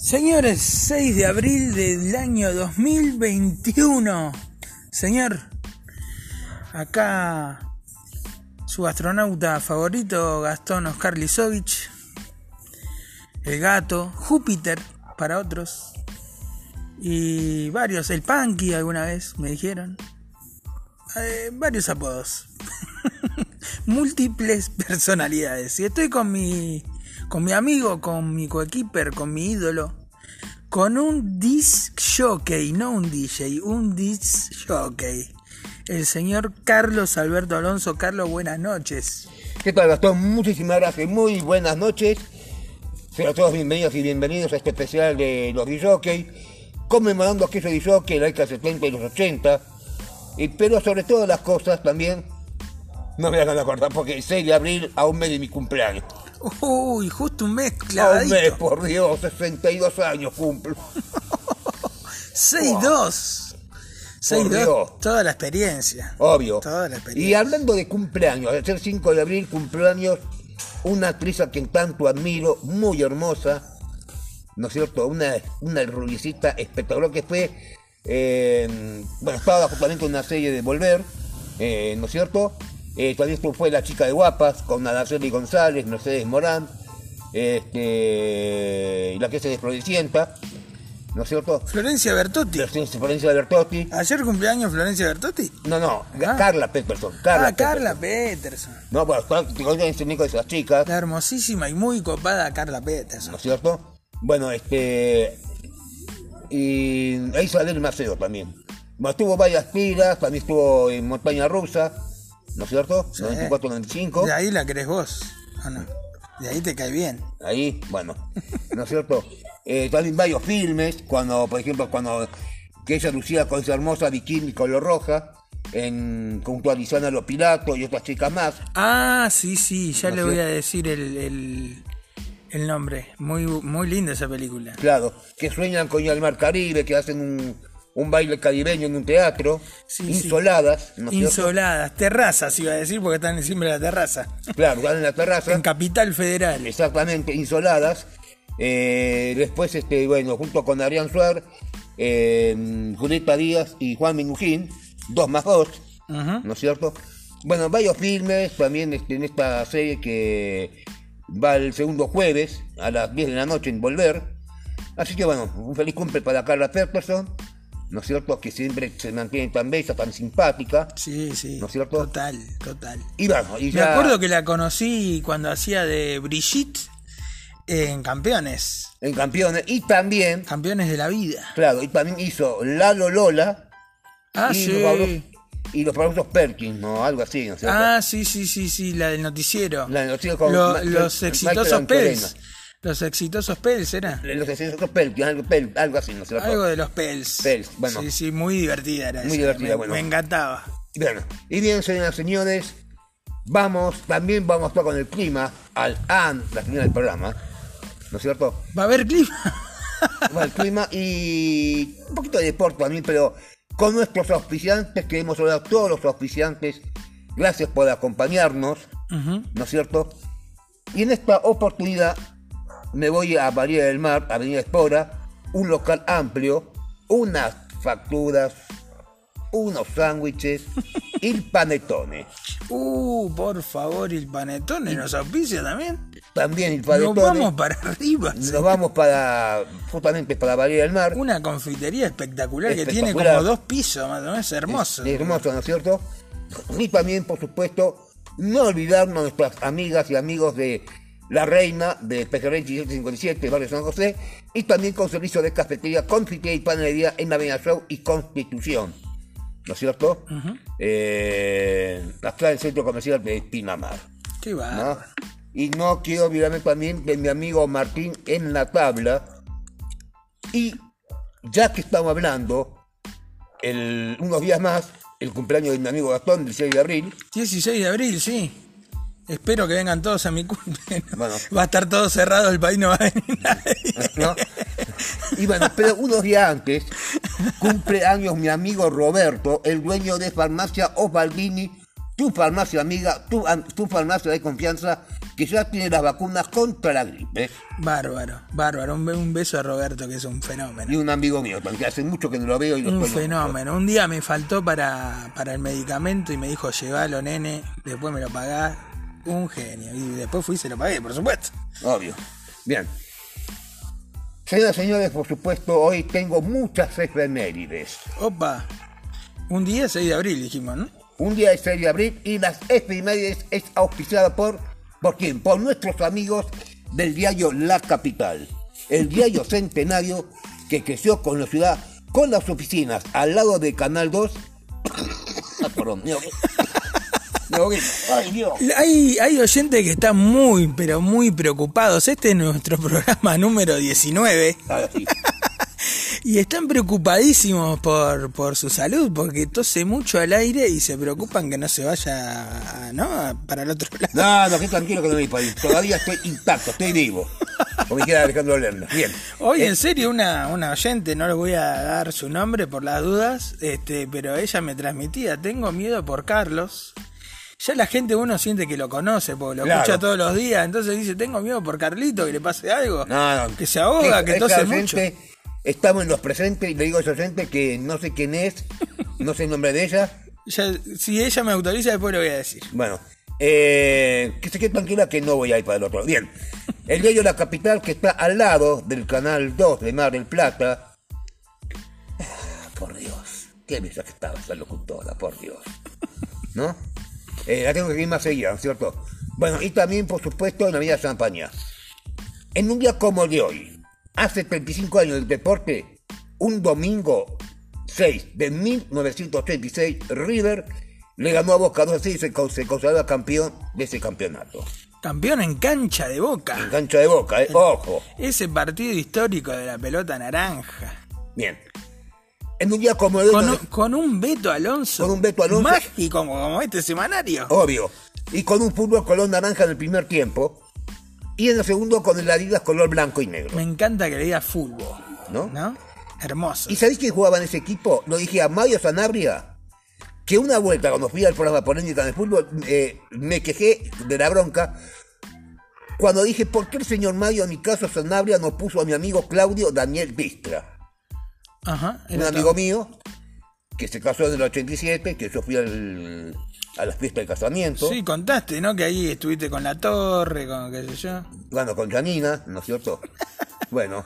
Señores, 6 de abril del año 2021. Señor, acá su astronauta favorito, Gastón Oscar Lisovich. El gato, Júpiter para otros. Y varios, el Punky alguna vez me dijeron. Eh, varios apodos. Múltiples personalidades. Y estoy con mi con mi amigo, con mi coequiper, con mi ídolo, con un disc jockey, no un DJ, un disc jockey. El señor Carlos Alberto Alonso. Carlos, buenas noches. ¿Qué tal, Gastón? Muchísimas gracias. Muy buenas noches. Sean todos bienvenidos y bienvenidos a este especial de los jockey, conmemorando aquellos jockey de la década 70 y los 80. Y, pero sobre todas las cosas también, no me hagan acordar porque el 6 de abril a un mes de mi cumpleaños. Uy, justo un mes clavadito. Un mes, por Dios, 62 años cumplo. 6-2. 6-2. Toda la experiencia. Obvio. Toda la experiencia. Y hablando de cumpleaños, ser 5 de abril, cumpleaños, una actriz a quien tanto admiro, muy hermosa, ¿no es cierto? Una, una rubicita espectacular que fue, eh, bueno, estaba justamente en una serie de Volver, eh, ¿no es cierto? Eh, también fue La Chica de Guapas, con Araceli González, Mercedes Morán, este, la que se desprodicienta, ¿no es cierto? Florencia Bertotti. Florencia Bertotti. ¿Ayer cumpleaños Florencia Bertotti? No, no, ah. Carla Peterson. Carla ah, Carla Peterson. No, bueno, te de esas chicas. La hermosísima y muy copada Carla Peterson. ¿No es cierto? Bueno, este. Y ahí sale el Maceo también. Bueno, estuvo varias tiras, también estuvo en Montaña Rusa. ¿No es cierto? 94-95. De ahí la crees vos, De ahí te cae bien. Ahí, bueno, ¿no es cierto? Eh, también varios filmes, cuando, por ejemplo, cuando que ella lucía con esa hermosa bikini color roja, en, junto a Lisana Los Pilatos y otras chicas más. Ah, sí, sí, ya le voy a decir el, el, nombre. Muy, muy linda esa película. Claro, que sueñan con al mar Caribe, que hacen un, un baile caribeño en un teatro, insoladas. insoladas, terrazas iba a decir, porque están siempre en la terraza. Claro, están en la terraza. en Capital Federal. Exactamente, insoladas. Eh, después, este, bueno, junto con Adrián Suárez, eh, Julieta Díaz y Juan Minujín, dos más dos, ¿no es cierto? Bueno, varios filmes también este, en esta serie que va el segundo jueves a las 10 de la noche en Volver. Así que bueno, un feliz cumple para Carla Peterson ¿no es cierto? Que siempre se mantiene tan bella, tan simpática. Sí, sí. ¿No es cierto? Total, total. Y y Me acuerdo que la conocí cuando hacía de Brigitte en Campeones. En Campeones, y también... Campeones de la vida. Claro, y también hizo Lalo Lola. Ah, y sí. Los y los productos Perkins, ¿no? Algo así, ¿no es cierto? Ah, sí, sí, sí, sí, la del noticiero. La del noticiero con Los exitosos Pels. Los exitosos Pels, ¿era? Los exitosos Pels, algo, algo así, no sé. Algo de los Pels. Pels, bueno. Sí, sí, muy divertida era Muy divertida, bueno. Me encantaba. Bueno, y bien, señoras y señores, vamos, también vamos a estar con el clima al AN, la final del programa, ¿no es cierto? Va a haber clima. Va haber clima y un poquito de deporte también, pero con nuestros auspiciantes, queremos hablar a todos los auspiciantes, gracias por acompañarnos, ¿no es cierto? Y en esta oportunidad me voy a María del Mar, Avenida Espora, un local amplio, unas facturas, unos sándwiches y el panetone. Uh, por favor, el panetone nos auspicia también. También el panetone. Nos vamos para arriba. Nos vamos para, justamente para María del Mar. Una confitería espectacular, que tiene como dos pisos, más o menos, hermoso. Es, hermoso, ¿no es cierto? Y también, por supuesto, no olvidarnos de nuestras amigas y amigos de la Reina de Pejerrey 1757, Barrio San José, y también con servicio de cafetería, confitería y panadería en Avenida Show y Constitución. ¿No es cierto? Eh, acá en el centro comercial de Pinamar. Qué va. Y no quiero olvidarme también de mi amigo Martín en la tabla. Y ya que estamos hablando, el, unos días más, el cumpleaños de mi amigo Gastón, 16 de abril. 16 de abril, sí. Espero que vengan todos a mi cumple. Va a estar todo cerrado, el país no va a venir nadie. Y bueno, pero unos días antes, cumple años mi amigo Roberto, el dueño de farmacia Osvaldini, tu farmacia amiga, tu, tu farmacia de confianza, que ya tiene las vacunas contra la gripe. Bárbaro, bárbaro. Un, un beso a Roberto, que es un fenómeno. Y un amigo mío, porque hace mucho que no lo veo y lo Un fenómeno. Un día me faltó para, para el medicamento y me dijo, llévalo, nene, después me lo pagás. Un genio. Y después fui y se lo pagué, por supuesto. Obvio. Bien. Señoras y señores, por supuesto, hoy tengo muchas efemérides. Opa. Un día 6 de abril, dijimos, ¿no? Un día es 6 de abril y las efemérides es auspiciada por, ¿por quién? Por nuestros amigos del diario La Capital. El diario centenario que creció con la ciudad, con las oficinas al lado de Canal 2. Ah. Ay, Dios. Hay, hay oyentes que están muy, pero muy preocupados. Este es nuestro programa número 19 Ahora sí. y están preocupadísimos por, por su salud porque tose mucho al aire y se preocupan que no se vaya a- ¿no? para el otro lado. No, no, que tranquilo que no me ahí. Todavía estoy intacto, estoy vivo. Como dijera Alejandro Lerner. Bien. Hoy Eh, en serio una, una oyente, no le voy a dar su nombre por las dudas, este, pero ella me transmitía, tengo miedo por Carlos. Ya la gente uno siente que lo conoce, porque lo Claro. escucha todos los días, entonces dice, tengo miedo por Carlito, que le pase algo, No, no. que se ahoga, que tose mucho. Estamos en los presentes y le digo a esa gente que no sé quién es, no sé el nombre de ella. Ya, si ella me autoriza, después lo voy a decir. Bueno, eh, que se quede tranquila que no voy a ir para el otro. Bien, el diario La Capital que está al lado del canal 2 de Mar del Plata. Ah, Por Dios, qué que estaba esa locutora, por Dios. ¿No? Eh, la tengo que ir más seguida, ¿no es cierto? Bueno, y también, por supuesto, en la Villa Champaña. En un día como el de hoy, hace 35 años del deporte, un domingo 6 de 1986, River le ganó a Boca 2 y se, se consagró campeón de ese campeonato. Campeón en cancha de boca. En cancha de Boca, ¿eh? Ojo. Ese partido histórico de la pelota naranja. Bien. En un día como hoy, Con no- con un Beto Alonso. Con un Beto Alonso. Mágico como, como este semanario. obvio, y con un fútbol color naranja en el primer tiempo, y en el segundo con el Adidas color blanco y negro. Me encanta que le diga fútbol. ¿No? ¿No? Hermoso. ¿Y sabéis quién jugaba en ese equipo? Lo dije a Mario Sanabria, que una vuelta cuando fui al programa Polémica de Fútbol, eh, me quejé de la bronca cuando dije, ¿por qué el señor Mario, en mi caso Sanabria, no puso a mi amigo Claudio Daniel Vistra? Ajá. Un amigo mío que se casó en el 87, que yo fui al- a las fiestas de casamiento, Sí, contaste, ¿no? Que ahí estuviste con la torre, con qué sé yo. bueno, con Janina, ¿no es cierto? bueno,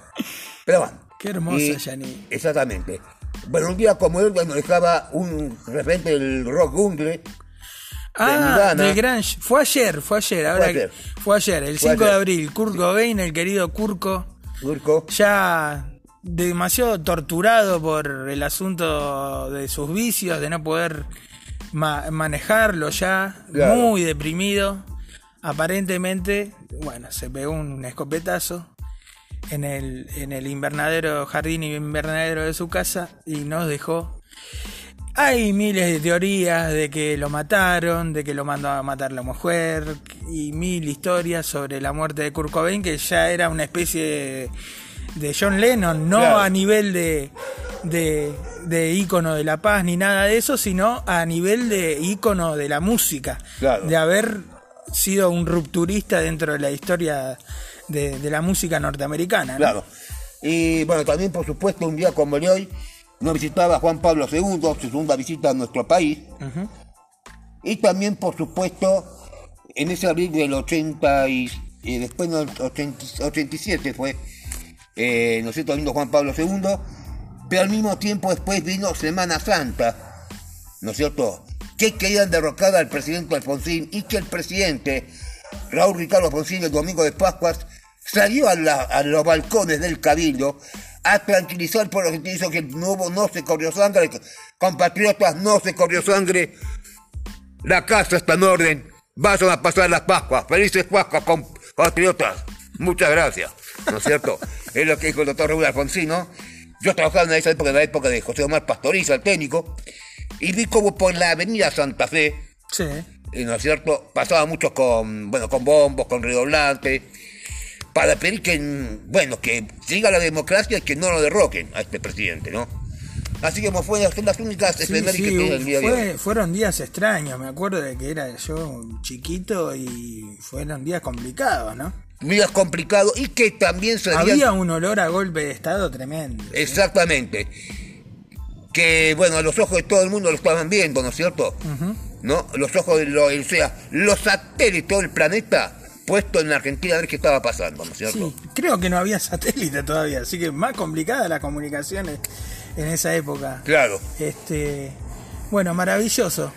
pero bueno. Qué hermosa Janina. Exactamente. Bueno, un día como hoy, bueno, dejaba un referente del rock gungle, Ah, de Grange. Fue ayer, fue ayer. Ahora ayer. fue ayer, el Fue 5 de abril. Kurt Cobain, el querido Kurko, Urco, ya demasiado torturado por el asunto de sus vicios, de no poder ma- manejarlo ya, Claro. muy deprimido. Aparentemente, bueno, se pegó un escopetazo en el, en el invernadero, jardín invernadero de su casa y nos dejó. Hay miles de teorías de que lo mataron, de que lo mandó a matar la mujer y mil historias sobre la muerte de Kurt Cobain que ya era una especie de, de John Lennon, no Claro. a nivel de, de, de ícono de la paz ni nada de eso, sino a nivel de ícono de la música, Claro. de haber sido un rupturista dentro de la historia de, de la música norteamericana. ¿no? claro. Y bueno, también por supuesto un día como el de hoy, nos visitaba Juan Pablo II, su segunda visita a nuestro país. Y también por supuesto, en ese abril del 80 y, y después en el 80 87 fue, eh, ¿no es cierto?, vino Juan Pablo II, pero al mismo tiempo después vino Semana Santa, ¿no es cierto?, que querían derrocar al presidente Alfonsín y que el presidente Raúl Ricardo Alfonsín el domingo de Pascuas salió a, los balcones del Cabildo a tranquilizar al pueblo argentino hizo que no, no se corrió sangre, compatriotas, no se corrió sangre, la casa está en orden. Vayan a pasar las Pascuas. Felices Pascuas, compatriotas. Muchas gracias. ¿No es cierto? es lo que dijo el doctor Raúl Alfonsín, ¿no? Yo trabajaba en esa época, en la época de José Omar Pastoriza, el técnico, y vi como por la avenida Santa Fe, Sí. y, ¿no es cierto? Pasaba mucho con, bueno, con bombos, con redoblantes, para pedir que, bueno, que siga la democracia y que no lo derroquen a este presidente, ¿no? Así que fue las, las únicas Sí, que tiene el día de hoy. fueron días extraños, me acuerdo de que era yo chiquito y fueron días complicados, ¿no? Días complicados y que también serían... Había un olor a golpe de estado tremendo. Exactamente. Que, bueno, a los ojos de todo el mundo lo estaban viendo, ¿no es cierto? ¿No? Los ojos de lo, o sea, los satélites del planeta puestos en Argentina a ver qué estaba pasando, ¿no es cierto? Sí, creo que no había satélite todavía, así que más complicadas las comunicaciones en esa época. Claro. Este, bueno, maravilloso.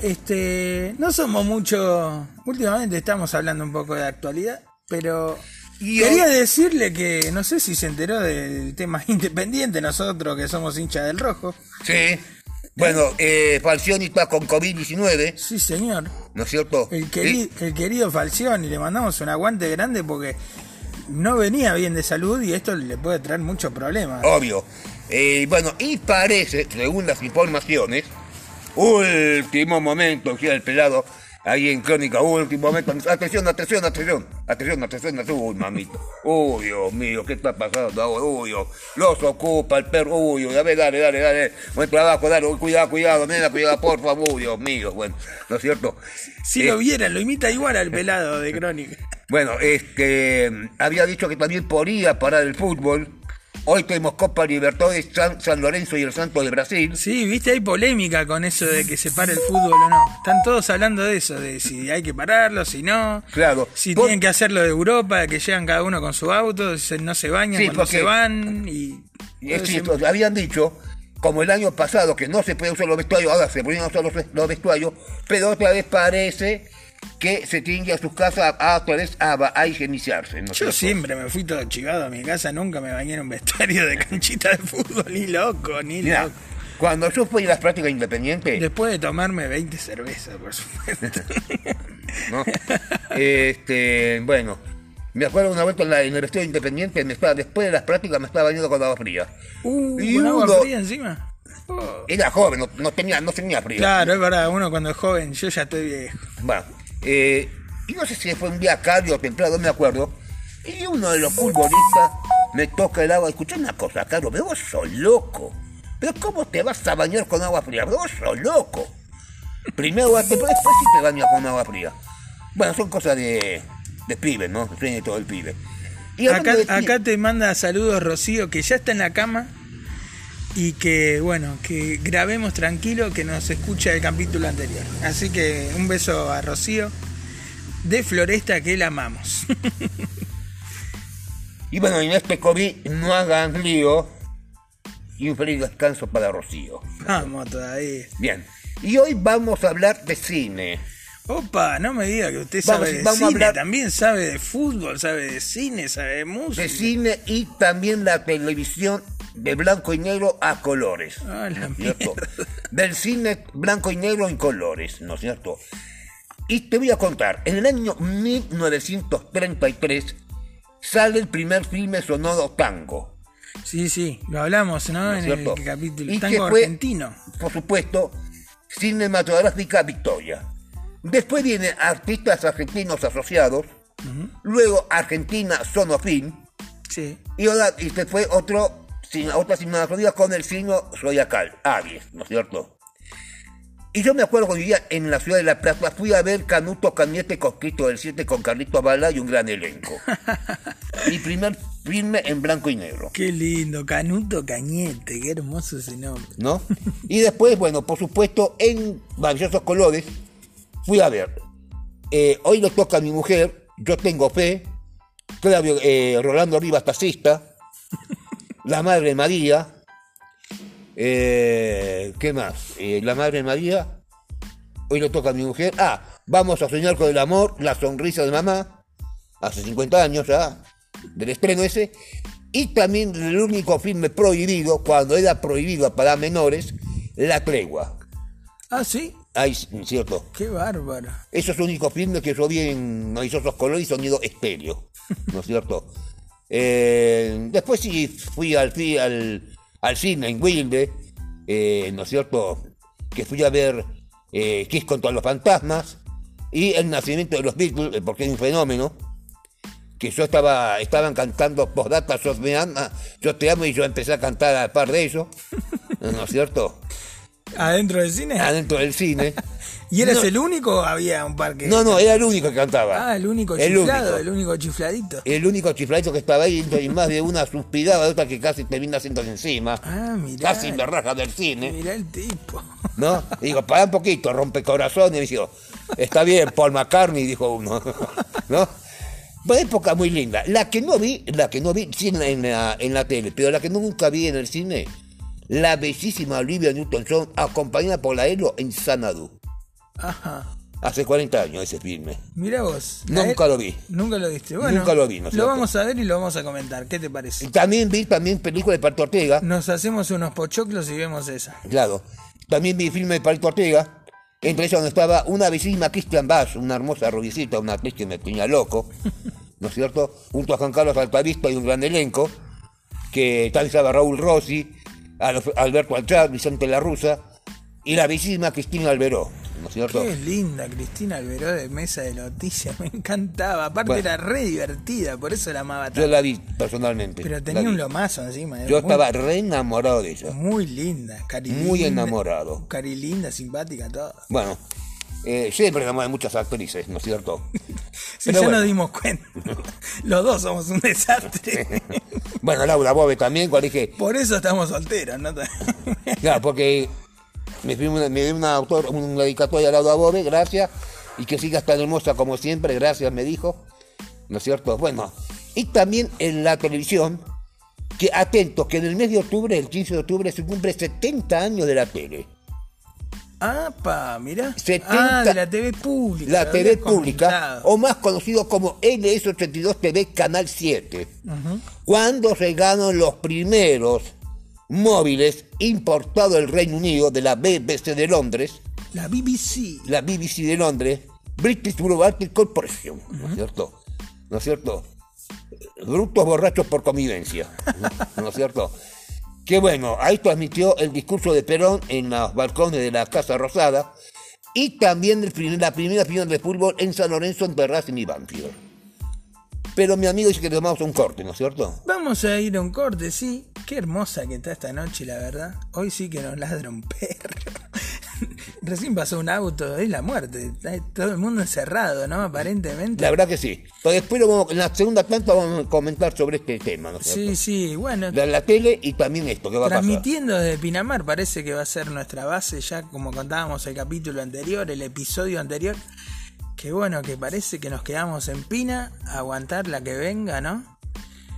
Este, no somos mucho, últimamente estamos hablando un poco de actualidad, pero Y quería decirle que no sé si se enteró del tema independiente nosotros que somos hinchas del rojo. Sí. Bueno, eh, Falcioni está con COVID-19, Sí, señor. ¿no es cierto? El, Sí. queri- el querido Falcioni, le mandamos un aguante grande porque no venía bien de salud y esto le puede traer muchos problemas. Obvio. Eh, bueno, y parece, según las informaciones, último momento, decía el pelado, ahí en Crónica, último momento. Atención, atención, atención, atención, atención, atención. Uy, mamito. Uy, Dios mío, ¿qué está pasando ahora? Uy, Dios. Los ocupa el perro. Uy. A ver, dale, dale, dale. Buen trabajo, dale. Uy, Cuidado, cuidado, nena, cuidado, por favor. Uy, Dios mío. Bueno, ¿no es cierto? Si Eh, lo vieran, lo imita igual al pelado de Crónica. bueno, este, había dicho que también podía parar el fútbol. Hoy tenemos Copa Libertadores, San, San Lorenzo y el Santos de Brasil. Sí, viste, hay polémica con eso de que se pare el fútbol o no. Están todos hablando de eso, de si hay que pararlo, si no. Claro. Si Por- tienen que hacerlo de Europa, que llegan cada uno con su auto, se- no se bañan Sí, cuando porque- se van y... Es cierto, habían dicho, como el año pasado, que no se puede usar los vestuarios, ahora se pueden usar los, los vestuarios, pero otra vez parece que se tiene que ir a sus casas a, a, a higienizarse. ¿no Yo siempre me fui todo chivado a mi casa, nunca me bañé en un vestuario de canchita de fútbol, ni loco, ni loco. cuando yo fui a las prácticas independientes, Después de tomarme 20 cervezas, por supuesto. ¿no? este, bueno, me acuerdo una vuelta en, la, en el independiente, me estaba, después de las prácticas me estaba bañando con agua fría. Uh, Y con agua fría encima. Oh. Era joven, no, no tenía, no tenía frío. Claro, es verdad, uno cuando es joven, yo ya estoy viejo. Eh, y no sé si fue un día cálido o templado, no me acuerdo. Y uno de los futbolistas me toca el agua. Escuché una cosa, Carlos, pero vos sos loco. Pero ¿cómo te vas a bañar con agua fría? Pero vos sos loco. Primero vas pero después sí te bañas con agua fría. Bueno, son cosas de, de pibe, ¿no? Sueño de todo el pibe. Y hablando Acá, de ti- acá te manda saludos Rocío, que ya está en la cama y que, bueno, que grabemos tranquilo, que nos escucha el capítulo anterior. Así que un beso a Rocío de Floresta, que la amamos. Y bueno, en este COVID no hagan lío. Y un feliz descanso para Rocío. Vamos todavía. Bien. Y hoy vamos a hablar de cine. Opa, no me diga que usted Vamos- sabe de vamos a cine, hablar- también sabe de fútbol, sabe de cine, sabe de música. de cine y también la televisión de blanco y negro a colores. Ah, la ¿no cierto? Del cine blanco y negro en colores, ¿no es cierto? Y te voy a contar, en el año 1933 sale el primer filme sonoro tango. Sí, sí, lo hablamos, ¿no? ¿no es en el cierto? capítulo. Y que Tango fue, argentino. Por supuesto, cinematográfica Victoria. Después vienen artistas argentinos asociados, luego Argentina Sonofilm, Sí. Y ahora y se fue otro, sin, otra cinematografía con el signo zodiacal, Aries, ¿no es cierto? Y yo me acuerdo cuando vivía en la ciudad de La Plata, fui a ver Canuto Cañete Cosquito del 7 con Carlito Bala y un gran elenco. Mi primer filme en blanco y negro, Qué lindo, Canuto Cañete, qué hermoso ese nombre. ¿no? Y después, bueno, por supuesto, en maravillosos colores, fui a ver. eh, hoy le toca a mi mujer, yo tengo fe, Claudio, eh, Rolando Rivas, taxista, la Madre María, eh, ¿qué más? Eh, la Madre María, hoy le toca a mi mujer, ah, vamos a soñar con el amor, la sonrisa de mamá, hace 50 años ya, del estreno ese, y también el único filme prohibido, cuando era prohibido para menores, La Tregua. Ah, sí, Ay, cierto. qué bárbaro. Esos únicos filmes que yo vi en maravillosos colores y sonido estéreo, ¿no es cierto? Eh, después sí fui al, fui al, al cine en Wilde, eh, ¿no es cierto? Que fui a ver eh, Kiss contra los fantasmas y el nacimiento de los Beatles, eh, porque es un fenómeno. Que yo estaba, estaban cantando postdata, sos me ama, yo te amo y yo empecé a cantar a par de ellos. ¿no es cierto? ¿Adentro del cine? Adentro del cine. ¿Y eres el único o había un par que.? No, no, era el único que cantaba. Ah, el único chiflado, el único chifladito. El único chifladito que estaba ahí y más de una suspirada de otra que casi termina haciendo encima. Ah, mirá. Casi me raja del cine. Mirá el tipo. ¿No? digo, para un poquito, rompe corazón. Y dijo, está bien, Paul McCartney, dijo uno. ¿No? Fue época muy linda. La que no vi, la que no vi, sí en la, en la tele, pero la que nunca vi en el cine, la bellísima Olivia Newton-John, acompañada por la Elo en Sanadu. Ajá. Hace 40 años ese filme. Mira vos. Nunca lo vi. Nunca lo viste. Bueno, Nunca lo vi. ¿no lo vamos a ver y lo vamos a comentar. ¿Qué te parece? También vi también película de Palito Ortega. Nos hacemos unos pochoclos y vemos esa. Claro. También vi filme de Palito Ortega. Entre ellos donde estaba una bellísima Christian Bass, una hermosa rubicita, una actriz que me tenía loco. ¿no es cierto? Junto a Juan Carlos Altavista y un gran elenco, que tal estaba Raúl Rossi, Alberto Alchar, Vicente La Rusa y la bellísima Cristina Alberó. ¿No es cierto? Qué linda Cristina Alberó de Mesa de Noticias, me encantaba. Aparte era re divertida, por eso la amaba tanto. Yo la vi personalmente. Pero tenía un lomazo encima. Yo estaba re enamorado de ella. Muy linda, cari Muy enamorado. Cari linda, simpática, todo. Bueno, eh, siempre enamorado de muchas actrices, ¿no es cierto? Si ya nos dimos cuenta. Los dos somos un desastre. bueno, Laura Bobe también, cuando dije. Por eso estamos solteros, ¿no? claro, porque me, dio una, autor, una dedicatoria a Laura Bobe, gracias. Y que sigas tan hermosa como siempre, gracias, me dijo. ¿No es cierto? Bueno, y también en la televisión, que atentos, que en el mes de octubre, el 15 de octubre, se cumple 70 años de la tele. ¡Apa! Mira. ah, de la TV pública. La TV pública, o más conocido como LS82 TV Canal 7. Cuando se Cuando los primeros móviles importados del Reino Unido de la BBC de Londres. La BBC. La BBC de Londres. British Broadcasting Corporation. ¿No es cierto? ¿No es cierto? Brutos borrachos por convivencia. ¿No es cierto? que bueno, ahí transmitió el discurso de Perón en los balcones de la Casa Rosada y también la primera final de fútbol en San Lorenzo entre Racing y Banfield. Pero mi amigo dice que tomamos un corte, ¿no es cierto? Vamos a ir a un corte, sí. Qué hermosa que está esta noche, la verdad. Hoy sí que nos ladra un perro. Recién pasó un auto, es la muerte. todo el mundo encerrado, ¿no? Aparentemente. La verdad que sí. Pero después en la segunda planta vamos a comentar sobre este tema, ¿no? Sí, sí, bueno. De la tele y también esto que va a pasar. Transmitiendo desde Pinamar parece que va a ser nuestra base, ya como contábamos el capítulo anterior, el episodio anterior. Que bueno, que parece que nos quedamos en Pina, a aguantar la que venga, ¿no?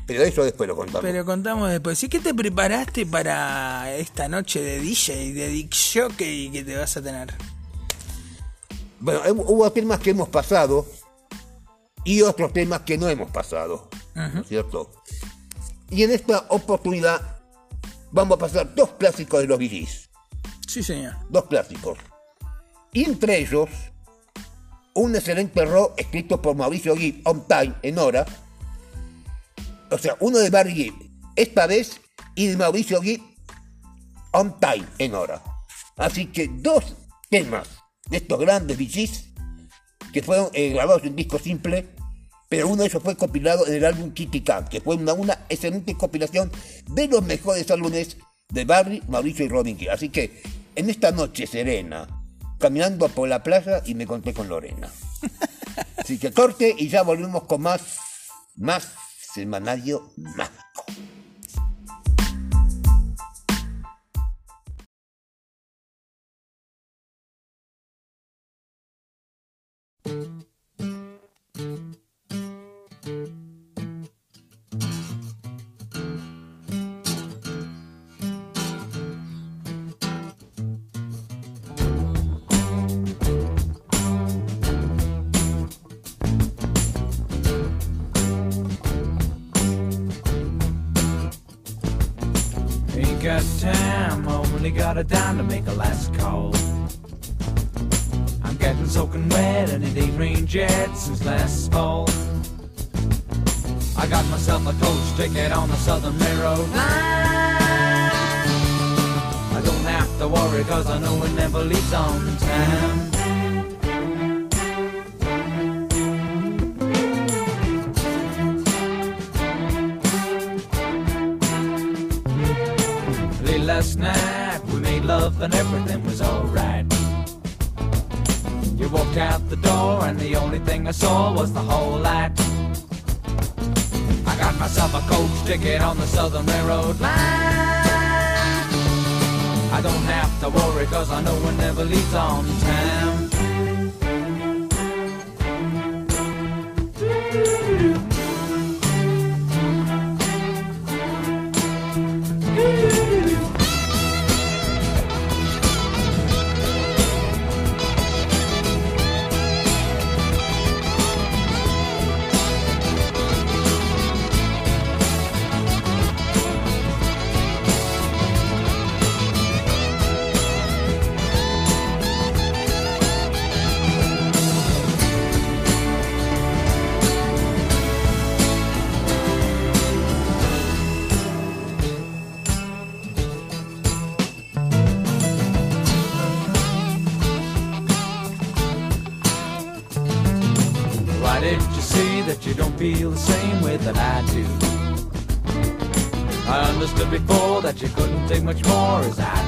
Pero eso después lo contamos. Pero contamos después. ¿Y qué te preparaste para esta noche de DJ, de Dick Jockey que te vas a tener? Bueno, hubo temas que hemos pasado y otros temas que no hemos pasado. ¿no es cierto? Y en esta oportunidad vamos a pasar dos clásicos de los VGs. Sí, señor. Dos clásicos. Y entre ellos, un excelente rock escrito por Mauricio Gibb, On Time, en hora o sea, uno de Barry Gibb, esta vez, y de Mauricio Gibb, on time, en hora. Así que dos temas de estos grandes VGs que fueron eh, grabados en disco simple, pero uno de ellos fue compilado en el álbum Kitty Cat, que fue una, una excelente compilación de los mejores álbumes de Barry, Mauricio y Robin Gibb. Así que en esta noche serena, caminando por la playa y me conté con Lorena. Así que corte y ya volvemos con más, más semanario mágico. Yet since last fall. I got myself a coach ticket on the Southern Railroad line. I don't have to worry cause I know it never leaves on time. Late last night out the door, and the only thing I saw was the whole lot. I got myself a coach ticket on the Southern Railroad line. I don't have to worry, cause I know it never leaves on time. nothing much more as I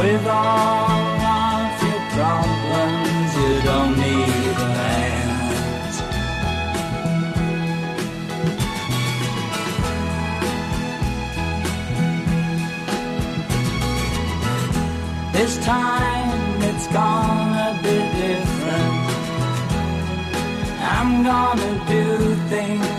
With all of your problems, you don't need a hand. This time it's gonna be different. I'm gonna do things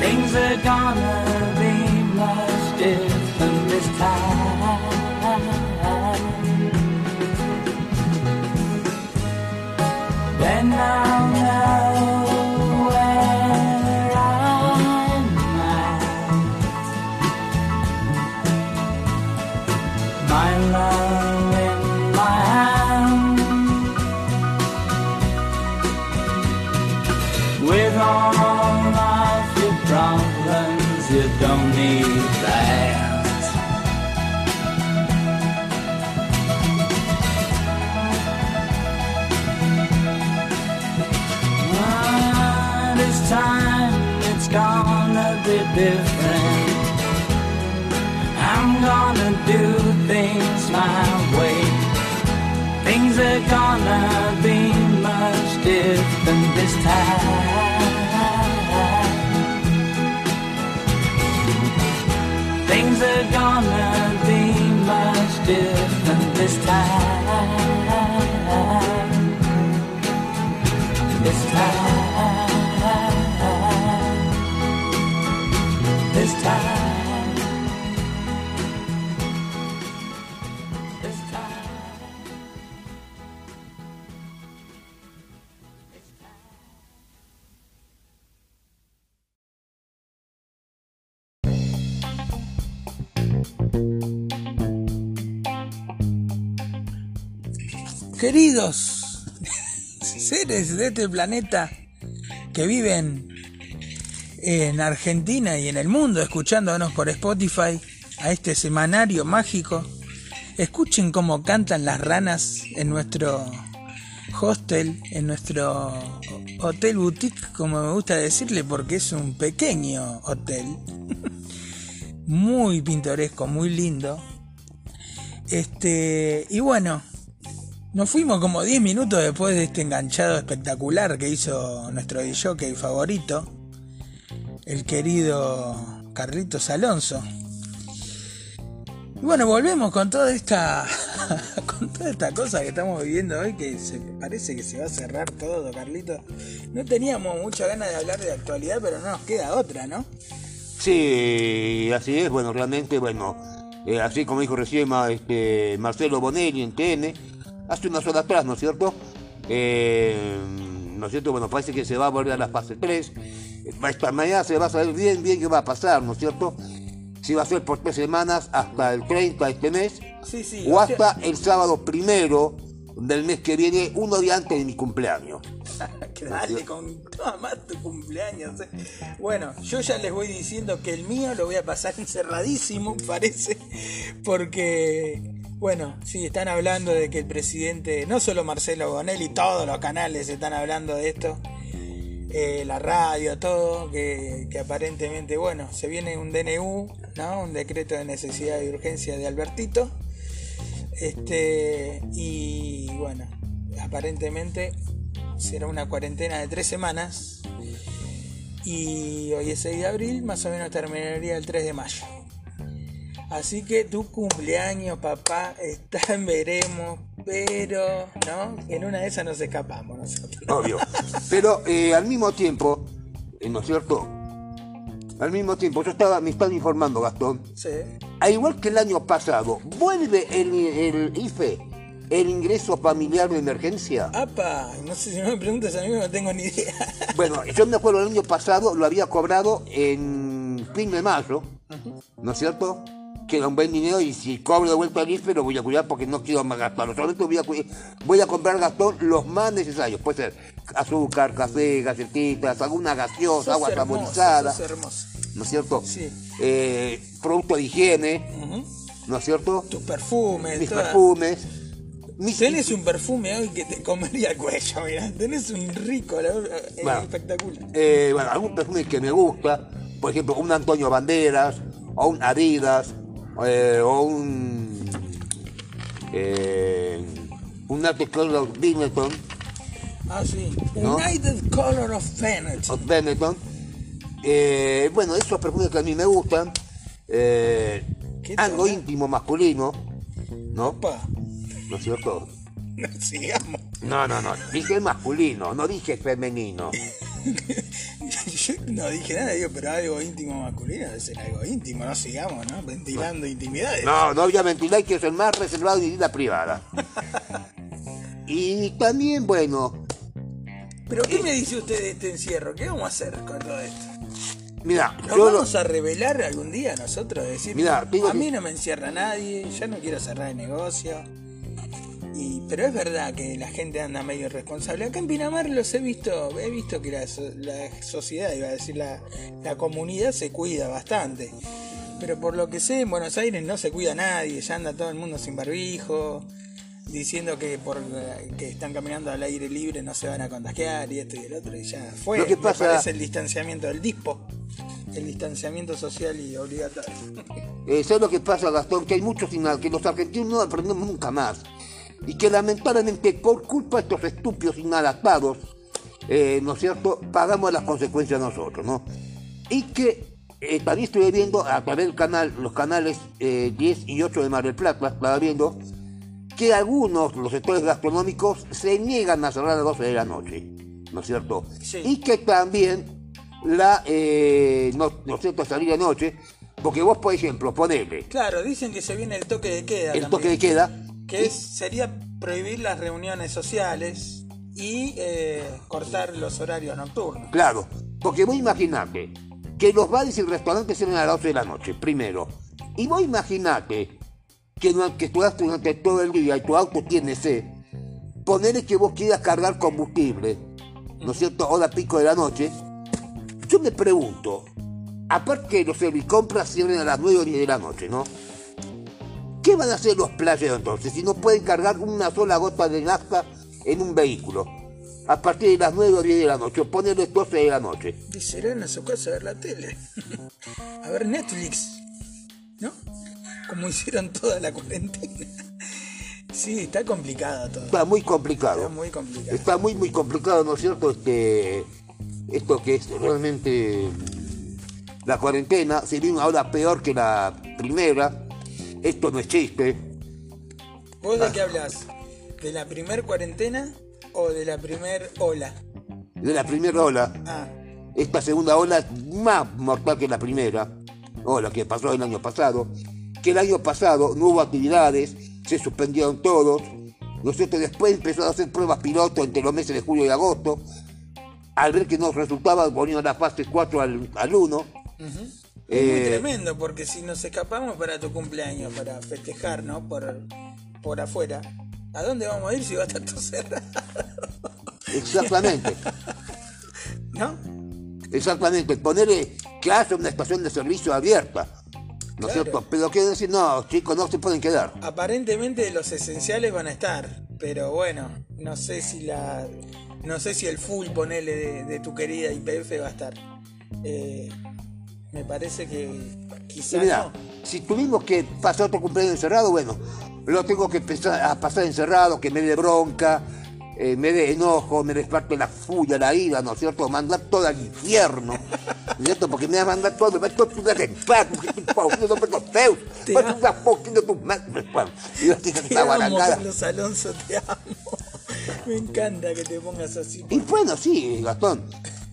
Things are gonna be much different this time. Then I'll be different. I'm gonna do things my way. Things are gonna be much different this time. Things are gonna be much different this time, this time, Queridos seres de este planeta que viven en Argentina y en el mundo escuchándonos por Spotify a este semanario mágico, escuchen cómo cantan las ranas en nuestro hostel, en nuestro hotel boutique, como me gusta decirle, porque es un pequeño hotel, muy pintoresco, muy lindo. Este, y bueno, nos fuimos como 10 minutos después de este enganchado espectacular que hizo nuestro DJ favorito, el querido Carlitos Alonso. Y bueno, volvemos con toda esta con toda esta cosa que estamos viviendo hoy que se parece que se va a cerrar todo, Carlitos. No teníamos mucha ganas de hablar de actualidad, pero no nos queda otra, ¿no? Sí, así es, bueno, realmente, bueno, eh, así como dijo recién este, Marcelo Bonelli en TN, hace unas horas atrás, ¿no es cierto? Eh, ¿No es cierto? Bueno, parece que se va a volver a la fase 3. Esta mañana se va a saber bien, bien qué va a pasar, ¿no es cierto? Si va a ser por tres semanas hasta el 30 de este mes, Sí, sí. o sea- hasta el sábado primero del mes que viene, uno día antes de mi cumpleaños. que dale con toma más tu cumpleaños. eh. Bueno, yo ya les voy diciendo que el mío lo voy a pasar encerradísimo, parece, porque, bueno, sí, están hablando de que el presidente, no solo Marcelo Bonelli, todos los canales están hablando de esto, eh, la radio, todo, que, aparentemente, bueno, se viene un DNU, ¿no? Un decreto de necesidad y urgencia de Albertito. Este, y bueno, aparentemente será una cuarentena de tres semanas. Y hoy es 6 de abril, más o menos terminaría el 3 de mayo. Así que tu cumpleaños, papá, está en veremos, pero, ¿no? En una de esas nos escapamos nosotros. Obvio. Pero eh, al mismo tiempo, eh, ¿no es cierto? Al mismo tiempo, yo estaba, me están informando, Gastón, Sí. al igual que el año pasado, vuelve el, el IFE, el ingreso familiar de emergencia. Apa, no sé si no me preguntas a mí, no tengo ni idea. Bueno, yo me acuerdo el año pasado, lo había cobrado en fin de mayo, ¿no es cierto? Que era un buen dinero y si cobro de vuelta el IFE lo voy a cuidar porque no quiero más gastarlo. Solamente voy a, voy a comprar, Gastón, los más necesarios. Puede ser azúcar, café, galletitas, alguna gaseosa, agua saborizada. ¿no es cierto? Sí. Eh, producto de higiene. ¿no es cierto? Tus perfumes, Mis toda- perfumes. Mis, Tenés un perfume hoy que te comería el cuello, mira. Tenés un rico, la- eh, Bueno. espectacular. eh, bueno, algún perfume que me gusta, por ejemplo, un Antonio Banderas, o un Adidas, eh, o un. Eh, Color Benetton, Ah, sí. ¿No? United Color of Vanity. o Benetton. Eh, bueno, esos perfumes que a mí me gustan. eh, ¿Qué algo íntimo masculino, ¿no? Opa, ¿No es cierto? sigamos. No, no, no. Dije masculino, no dije femenino. Yo no dije nada, digo, pero algo íntimo masculino debe ser algo íntimo, no sigamos, ¿no? Ventilando intimidades. No, no voy a ventilar que es el más reservado de mi vida privada. Y también, bueno, Pero ¿qué me dice usted de este encierro? ¿Qué vamos a hacer con todo esto? mira, ¿Nos lo- vamos a revelar algún día nosotros? Decir, Mirá, a que- mí no me encierra nadie, yo no quiero cerrar el negocio. Y, pero es verdad que la gente anda medio irresponsable. Acá en Pinamar los he visto, he visto que la, la sociedad, iba a decir, la, la comunidad se cuida bastante. Pero por lo que sé, en Buenos Aires no se cuida nadie, ya anda todo el mundo sin barbijo, diciendo que por que están caminando al aire libre no se van a contagiar y esto y el otro, y ya fue. Lo que Me pasa- parece el distanciamiento del dispo, el distanciamiento social y obligatorio. eh, ¿sabes lo que pasa, Gastón? Que hay muchos que los argentinos no aprendemos nunca más. Y que lamentablemente por culpa de estos estúpidos inadaptados, eh, ¿no es cierto?, pagamos las consecuencias nosotros, ¿no? Y que eh, también estoy viendo a través del canal, los canales eh, 10 y 8 de Mar del Plata, estaba viendo que algunos, los sectores gastronómicos, se niegan a cerrar a las 12 de la noche, ¿no es cierto? Sí. Y que también la, eh, no, ¿no es cierto?, salir de noche, porque vos, por ejemplo, ponele Claro, dicen que se viene el toque de queda. el también. toque de queda, Que sería prohibir las reuniones sociales y eh, cortar los horarios nocturnos. Claro, porque vos imaginate que los bares y restaurantes cierran a las 12 de la noche, primero. Y vos imaginate que, que durante todo el día y tu auto tiene sed. Ponele que vos quieras cargar combustible, ¿no es cierto? Hora pico de la noche. Yo me pregunto, aparte que los servicompras cierran a las 9 o 10 de la noche, ¿no? ¿Qué van a hacer los playeros entonces si no pueden cargar una sola gota de nafta en un vehículo? A partir de las 9 o 10 de la noche, o ponerle 12 de la noche. Y se irán a su casa a ver la tele. a ver Netflix. ¿No? Como hicieron toda la cuarentena. sí, está complicado todo. Está muy complicado. Está muy complicado. Está muy, muy complicado, ¿no es cierto? Este, esto que es realmente la cuarentena, se viene ahora peor que la primera. Esto no es chiste. ¿Vos de qué hablas? ¿De la primer cuarentena o de la primer ola? De la primera ola, Ah, esta segunda ola es más mortal que la primera ola que pasó el año pasado. Que el año pasado no hubo actividades, se suspendieron todos. ¿No es cierto? Después empezaron a hacer pruebas piloto entre los meses de julio y agosto. Al ver que no resultaba, ponían la fase 4 al, al 1. Es muy Eh, tremendo porque si nos escapamos para tu cumpleaños, para festejar, ¿no? Por, por afuera. ¿A dónde vamos a ir si va a estar todo cerrado? Exactamente, ¿No? exactamente. Ponerle que haya una estación de servicio abierta. ¿No es Claro. cierto? Pero quiero decir, no, chicos, no se pueden quedar. Aparentemente los esenciales van a estar, pero bueno, no sé si la, no sé si el full ponele de, de tu querida IPF va a estar. Eh, me parece que quizás mira, no. si tuvimos que pasar otro cumpleaños encerrado, bueno, lo tengo que empezar a pasar encerrado, que me dé bronca, eh, me dé enojo, me desparte la furia, la ira, ¿no es cierto? Mandar todo al infierno, ¿no es cierto? Porque me va a mandar todo, me va a todo tu desempate, porque tu pauno no me lo feos, Te vas a tu madre, y yo estoy Te esta amo, guarangada. Carlos Alonso, te amo. Me encanta que te pongas así. Y bueno, sí, Gastón,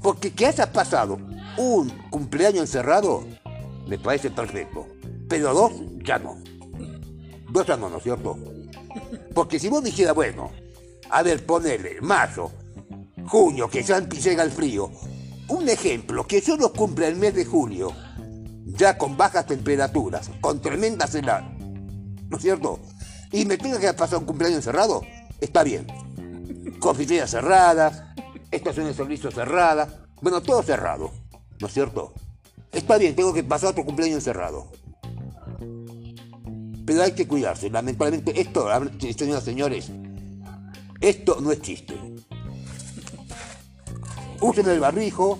porque que haya pasado un cumpleaños encerrado, me parece perfecto. Pero dos, ya no. Dos ya no, ¿no es cierto? Porque si vos dijeras, bueno, a ver, ponele mayo, junio, que ya llega el frío. Un ejemplo, que yo los cumpla el mes de julio, ya con bajas temperaturas, con tremendas heladas, ¿no es cierto? Y me tenga que pasar un cumpleaños encerrado, está bien cafeterías cerradas, estaciones de servicio cerradas, bueno, todo cerrado, ¿no es cierto? Está bien, tengo que pasar otro cumpleaños encerrado. Pero hay que cuidarse, lamentablemente, esto, señoras y señores, esto no es chiste. Usen el barrijo,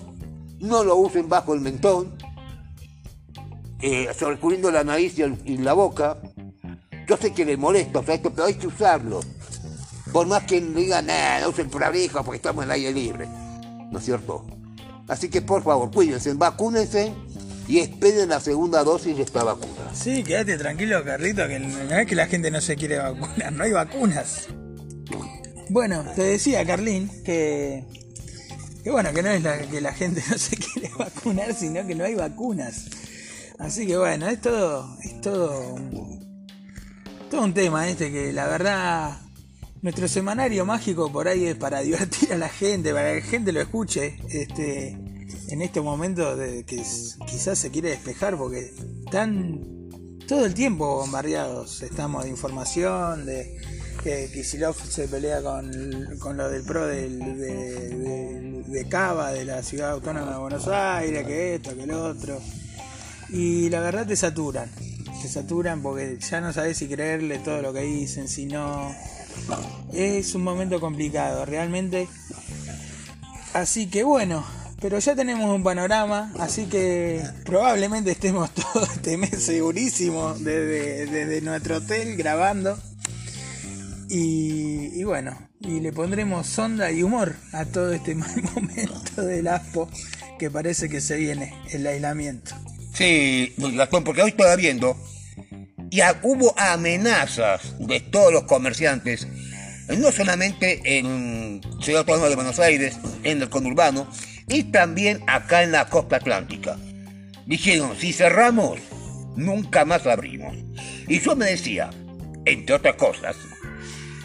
no lo usen bajo el mentón, eh, sobrecubriendo la nariz y, y la boca. Yo sé que les molesta, o sea, esto, pero hay que usarlo. Por más que digan, nada, no usen barbijo porque estamos en el aire libre. ¿No es cierto? Así que por favor, cuídense, vacúnense y esperen la segunda dosis de esta vacuna. Sí, quédate tranquilo, Carlito, que no es que la gente no se quiere vacunar, no hay vacunas. Bueno, te decía, Carlín, que, que bueno, que no es que la gente no se quiere vacunar, sino que no hay vacunas. Así que bueno, es todo, es todo, todo un tema este que la verdad, nuestro semanario mágico por ahí es para divertir a la gente, para que la gente lo escuche, este, en este momento de que quizás se quiere despejar porque están todo el tiempo bombardeados, estamos de información, de que Kisilov se pelea con, con lo del pro del, de, Cava, de la ciudad autónoma de Buenos Aires, que esto, que lo otro. Y la verdad te saturan, te saturan porque ya no sabes si creerle todo lo que dicen, si no. Es un momento complicado, realmente. Así que bueno, pero ya tenemos un panorama, así que probablemente estemos todo este mes segurísimo desde, desde nuestro hotel grabando. Y, bueno, y le pondremos sonda y humor a todo este mal momento del ASPO que parece que se viene, el aislamiento. Sí, porque hoy estaba viendo Y hubo amenazas de todos los comerciantes, no solamente en Ciudad Autónoma de Buenos Aires, en el conurbano, y también acá en la costa atlántica. Dijeron, si cerramos, nunca más abrimos. Y yo me decía, entre otras cosas,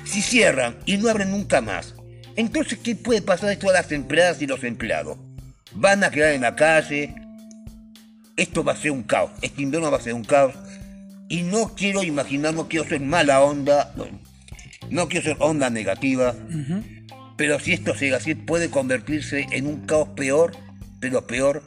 si cierran y no abren nunca más, entonces ¿qué puede pasar de todas las empleadas y los empleados? Van a quedar en la calle, esto va a ser un caos, este invierno va a ser un caos, y no quiero imaginar, no quiero ser mala onda, bueno, no quiero ser onda negativa, pero si esto sigue así puede convertirse en un caos peor, pero peor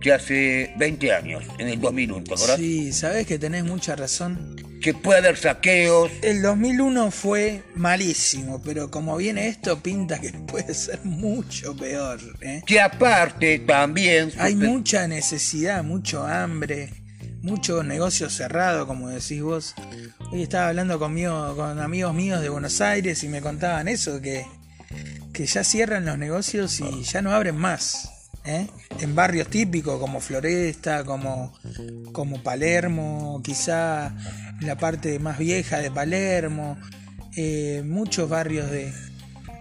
que hace 20 años, en el 2001, ¿te acordás? Sí, sabes que tenés mucha razón. Que puede haber saqueos, El 2001 fue malísimo, pero como viene esto, pinta que puede ser mucho peor. ¿eh? que aparte también... Hay mucha necesidad, mucho hambre, mucho negocio cerrado, como decís vos. Hoy estaba hablando conmigo, con amigos míos de Buenos Aires y me contaban eso, que, que ya cierran los negocios y ya no abren más. ¿eh? En barrios típicos como Floresta, como, como Palermo, quizá la parte más vieja de Palermo, eh, muchos barrios de,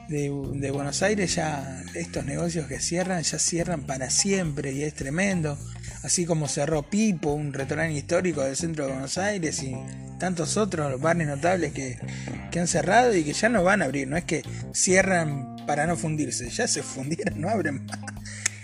de, de Buenos Aires ya estos negocios que cierran ya cierran para siempre y es tremendo. Así como cerró Pipo, un restaurante histórico del centro de Buenos Aires y tantos otros barrios notables que, que han cerrado y que ya no van a abrir. No es que cierran para no fundirse, ya se fundieron, no abren más.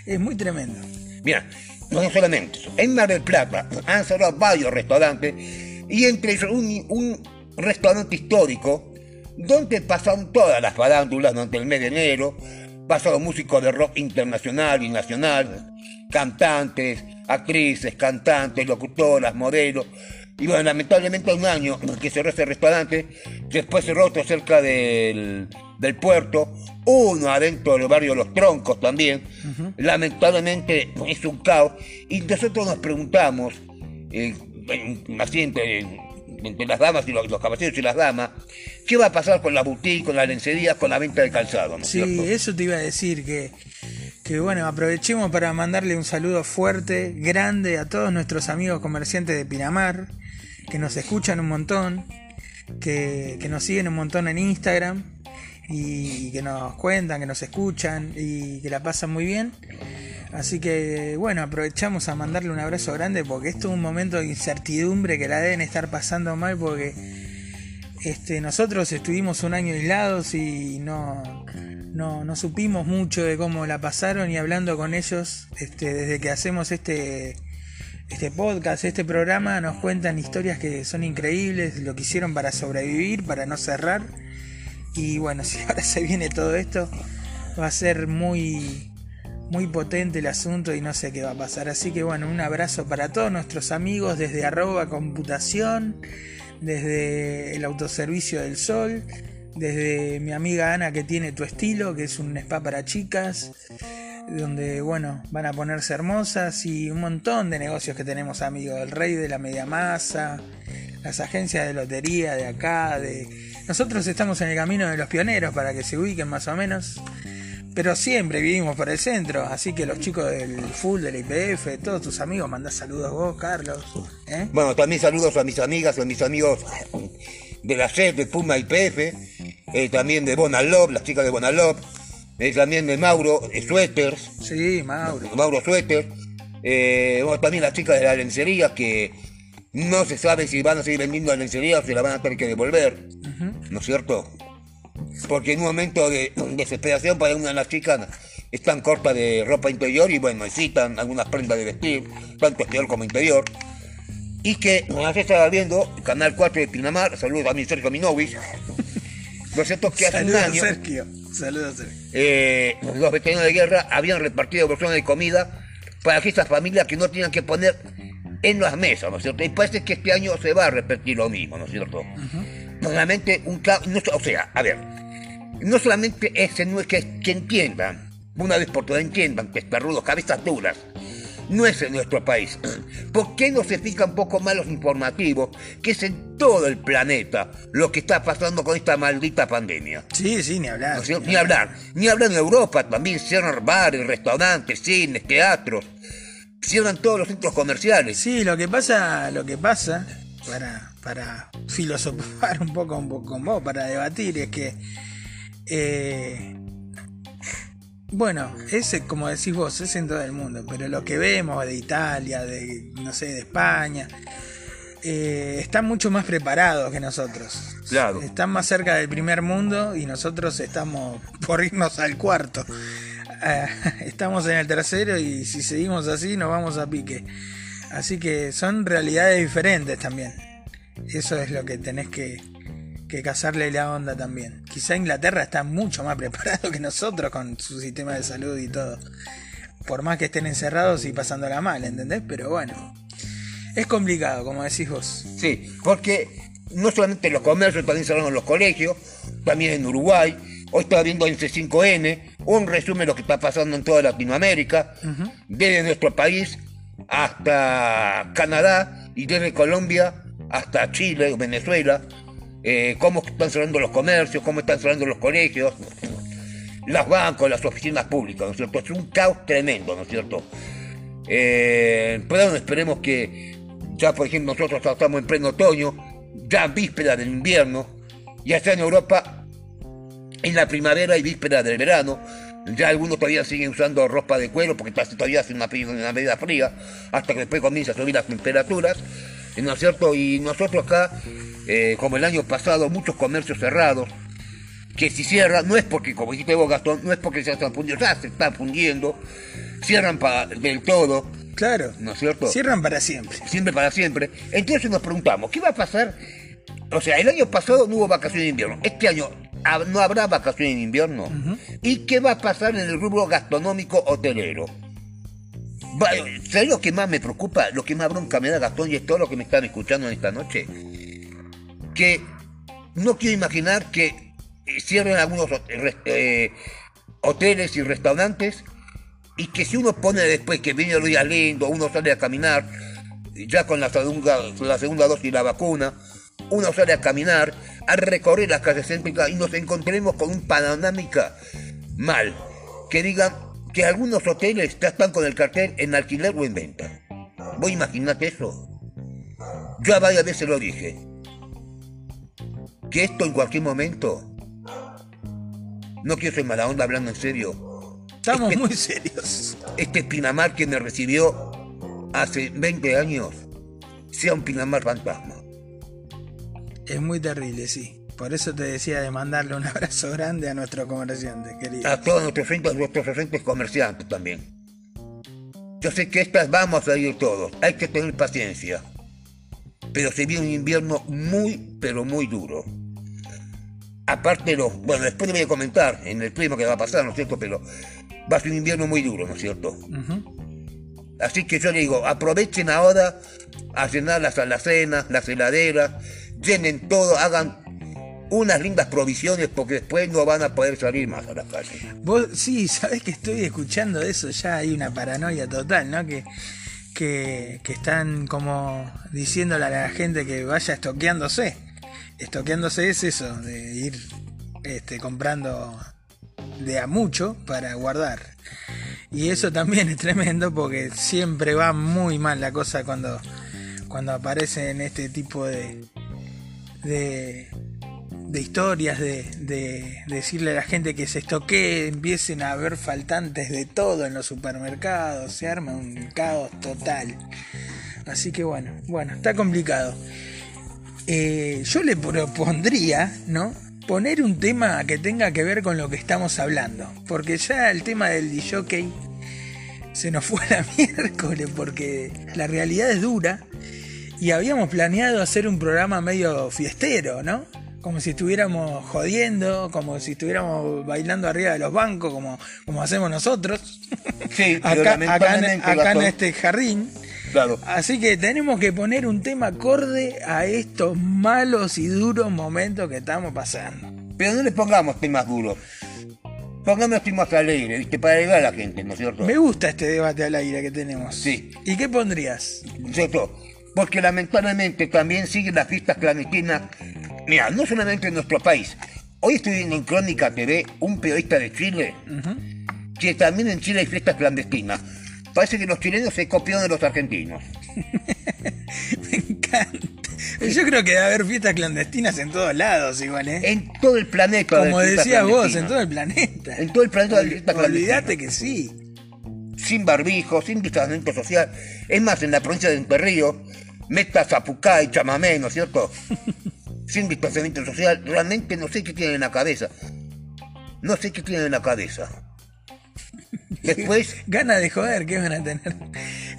Es muy tremendo. Mira, no solamente eso. En Mar del Plata han cerrado varios restaurantes y entre ellos un, un restaurante histórico donde pasaron todas las farándulas durante el mes de enero, pasaron músicos de rock internacional y nacional, cantantes, actrices, cantantes, locutoras, modelos. Y bueno, lamentablemente un año que cerró ese restaurante, después cerró otro cerca del, del puerto, uno adentro del barrio Los Troncos también. Lamentablemente es un caos. Y nosotros nos preguntamos, eh, así entre, entre las damas y los, los caballeros y las damas, ¿qué va a pasar con la boutique, con la lencería, con la venta de calzado? ¿no Sí, cierto? eso te iba a decir que, que bueno, aprovechemos para mandarle un saludo fuerte, grande a todos nuestros amigos comerciantes de Pinamar, que nos escuchan un montón, que, que nos siguen un montón en Instagram y, que nos cuentan, que nos escuchan y que la pasan muy bien. Así que bueno, aprovechamos a mandarle un abrazo grande porque esto es un momento de incertidumbre que la deben estar pasando mal porque este, nosotros estuvimos un año aislados y no, no, no supimos mucho de cómo la pasaron y hablando con ellos este, desde que hacemos este, este podcast, este programa, nos cuentan historias que son increíbles, lo que hicieron para sobrevivir, para no cerrar. Y bueno, si ahora se viene todo esto, va a ser muy, muy potente el asunto y no sé qué va a pasar. Así que bueno, un abrazo para todos nuestros amigos desde arroba computación, desde el autoservicio del sol, desde mi amiga Ana que tiene tu estilo, que es un spa para chicas, donde bueno, van a ponerse hermosas y un montón de negocios que tenemos amigos, el rey de la media masa, las agencias de lotería de acá, de nosotros estamos en el camino de los pioneros para que se ubiquen más o menos. Pero siempre vivimos por el centro, así que los chicos del full, del IPF, todos tus amigos, mandás saludos vos, Carlos. ¿eh? Bueno, también saludos a mis amigas, a mis amigos de la SED, de Puma IPF, eh, también de Bonalop, las chicas de Bonalop, eh, también de Mauro eh, Suéteres, Sí, Mauro. Mauro Suéter, eh, bueno, también las chicas de la lencería que no se sabe si van a seguir vendiendo la lencería o si la van a tener que devolver, ¿no es cierto? Porque en un momento de desesperación para una de las chicas están cortas de ropa interior y bueno, necesitan algunas prendas de vestir, tanto exterior como interior. Y que nos estaba viendo, Canal 4 de Pinamar, saludos a mi Sergio Minovich. Lo cierto es que hace un Saludos, año Sergio. Saludos, Sergio. eh, los veteranos de guerra habían repartido bolsones de comida para aquellas familias que no tenían que poner en las mesas, ¿no es cierto? Y parece que este año se va a repetir lo mismo, ¿no es cierto? Realmente un ca- no, o sea, a ver, no solamente ese no es que, que entiendan, una vez por todas entiendan que perrudos, cabezas duras, no es en nuestro país. ¿Por qué no se fijan un poco más los informativos, que es en todo el planeta lo que está pasando con esta maldita pandemia? Sí, sí, ni hablar. Ni hablar, ni hablar en Europa también cierran bares, restaurantes, cines, teatros, cierran todos los centros comerciales. Sí, lo que pasa, lo que pasa para, para filosofar un poco, un poco con vos, para debatir, es que, eh, bueno, ese, como decís vos, es en todo el mundo, pero lo que vemos de Italia, de, no sé, de España, eh, están mucho más preparados que nosotros. Claro. Están más cerca del primer mundo y nosotros estamos por irnos al cuarto. Eh, estamos en el tercero y si seguimos así nos vamos a pique. Así que son realidades diferentes también. Eso es lo que tenés que, que cazarle la onda también. Quizá Inglaterra está mucho más preparado que nosotros con su sistema de salud y todo. Por más que estén encerrados y pasándola mal, ¿entendés? Pero bueno. Es complicado, como decís vos. Sí, porque no solamente los comercios, también cerraron los colegios, también en Uruguay. Hoy estaba viendo en C5N un resumen de lo que está pasando en toda Latinoamérica, desde nuestro país hasta Canadá y desde Colombia hasta Chile o Venezuela, eh, cómo están cerrando los comercios, cómo están cerrando los colegios, los bancos, las oficinas públicas, ¿no es cierto? Es un caos tremendo, ¿no es cierto? Eh, pero esperemos que ya, por ejemplo, nosotros estamos en pleno otoño, ya víspera del invierno, ya está en Europa en la primavera y víspera del verano. Ya algunos todavía siguen usando ropa de cuero porque todavía hace una, una medida fría hasta que después comienza a subir las temperaturas. ¿No es cierto? Y nosotros acá, eh, como el año pasado, muchos comercios cerrados, que si cierran, no es porque, como dijiste vos, Gastón, no es porque se están fundiendo, ya se están fundiendo, cierran para, del todo, Claro. ¿no es cierto? Cierran para siempre. Siempre para siempre. Entonces nos preguntamos, ¿qué va a pasar? O sea, el año pasado no hubo vacaciones de invierno. Este año no habrá vacaciones de invierno. ¿Y qué va a pasar en el rubro gastronómico hotelero? ¿Sabes lo que más me preocupa? Lo que más bronca me da Gastón y es todo lo que me están escuchando en esta noche. Que no quiero imaginar que eh, cierren algunos res- eh, hoteles y restaurantes y que si uno pone después que viene día lindo, uno sale a caminar, ya con la segunda, dosis de la vacuna, uno sale a caminar, a recorrer las calles céntricas y nos encontremos con un panorámica mal. Que digan que algunos hoteles ya están con el cartel en alquiler o en venta. ¿Vos imaginate eso? Yo varias veces lo dije. Que esto en cualquier momento... No quiero ser mala onda hablando en serio. Estamos Este- muy serios. este Pinamar que me recibió hace 20 años sea un Pinamar fantasma. Es muy terrible, sí. Por eso te decía de mandarle un abrazo grande a nuestros comerciantes, querido. A todos nuestros oyentes, nuestros oyentes comerciantes también. Yo sé que estas vamos a ir todos, hay que tener paciencia. Pero se viene un invierno muy, pero muy duro. Aparte de lo, bueno, después te voy a comentar en el clima que va a pasar, ¿no es cierto? Pero va a ser un invierno muy duro, ¿no es cierto? Así que yo le digo, aprovechen ahora a llenar las alacenas, las heladeras, llenen todo, hagan unas lindas provisiones porque después no van a poder salir más a la calle. Vos, sí, sabés que estoy escuchando eso, ya hay una paranoia total, ¿no? Que, que, que están como diciéndole a la gente que vaya estoqueándose. Estoqueándose es eso, de ir este, comprando de a mucho para guardar. Y eso también es tremendo porque siempre va muy mal la cosa cuando, cuando aparecen este tipo de, de, de historias, de, de decirle a la gente que se estoquee, empiecen a haber faltantes de todo en los supermercados, se arma un caos total. Así que bueno, bueno, está complicado. Eh, yo le propondría, ¿no? Poner un tema que tenga que ver con lo que estamos hablando. Porque ya el tema del DJ se nos fue a la miércoles porque la realidad es dura. Y habíamos planeado hacer un programa medio fiestero, ¿no? Como si estuviéramos jodiendo, como si estuviéramos bailando arriba de los bancos, como, como hacemos nosotros. Sí, acá, acá, en, lamentablemente, acá en Gastón, este jardín. Claro. Así que tenemos que poner un tema acorde a estos malos y duros momentos que estamos pasando. Pero no le pongamos temas duros. Pongamos temas alegres, ¿viste? Para ayudar a la gente, ¿no es cierto? Me gusta este debate al aire que tenemos. Sí. ¿Y qué pondrías? ¿No es cierto? Porque lamentablemente también siguen las fiestas clandestinas. Mira, no solamente en nuestro país. Hoy estoy viendo en Crónica TV un periodista de Chile que también en Chile hay fiestas clandestinas. Parece que los chilenos se copiaron de los argentinos. Me encanta. Yo creo que debe haber fiestas clandestinas en todos lados, igual, ¿eh? En todo el planeta. Como decías vos, en todo el planeta. En todo el planeta hay fiestas Olvídate clandestinas. que sí. Sin barbijo, sin distanciamiento social. Es más, en la provincia de Entre Ríos, Meta, Zapucay, Chamamé, ¿no es cierto? sin distanciamiento social. Realmente no sé qué tienen en la cabeza. No sé qué tienen en la cabeza. Después, Ganas de joder, ¿qué van a tener?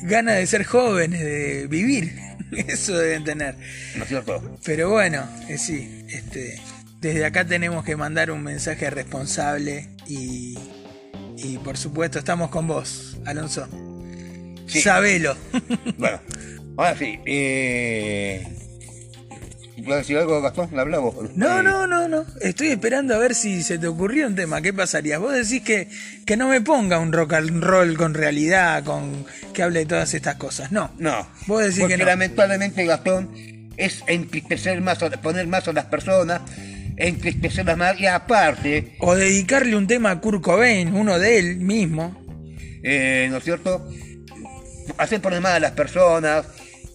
Ganas de ser jóvenes, de vivir. Eso deben tener. ¿no es cierto? Pero bueno, eh, sí, este, desde acá tenemos que mandar un mensaje responsable y, y por supuesto estamos con vos, Alonso. Sí. Sabelo. Bueno, ahora sí. Eh... ¿Vas a decir algo, Gastón? ¿Le hablamos? No, Eh, no, no, no. Estoy esperando a ver si se te ocurrió un tema. ¿Qué pasaría? Vos decís que, que no me ponga un rock and roll con realidad, con que hable de todas estas cosas. No. No. Vos decís Porque que no. lamentablemente, Gastón, es entristecer más, poner más a las personas, entristecerlas más, y aparte, O dedicarle un tema a Kurt Cobain, uno de él mismo. eh, ¿no es cierto? Hacer poner más a las personas,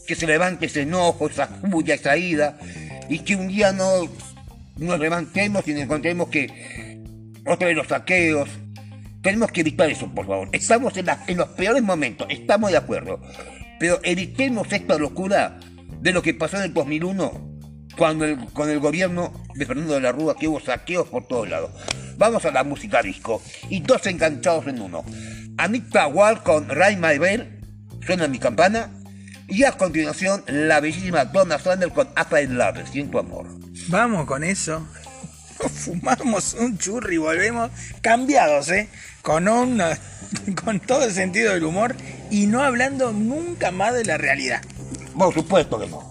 que se levante ese enojo, esa furia, esa ira, y que un día no nos levantemos y nos encontremos que otra vez los saqueos. Tenemos que evitar eso, por favor. Estamos en, los peores momentos, estamos de acuerdo. Pero evitemos esta locura de lo que pasó en el 2001, cuando con el gobierno de Fernando de la Rúa, que hubo saqueos por todos lados. Vamos a la música disco. Y dos enganchados en uno. Anita Wall con Ray My Bell, suena mi campana. Y a continuación, la bellísima Donna Summer con Apa in Love, Siento Amor. Vamos con eso. Fumamos un churri y volvemos cambiados, ¿eh? Con, un, con todo el sentido del humor y no hablando nunca más de la realidad. Por supuesto que no.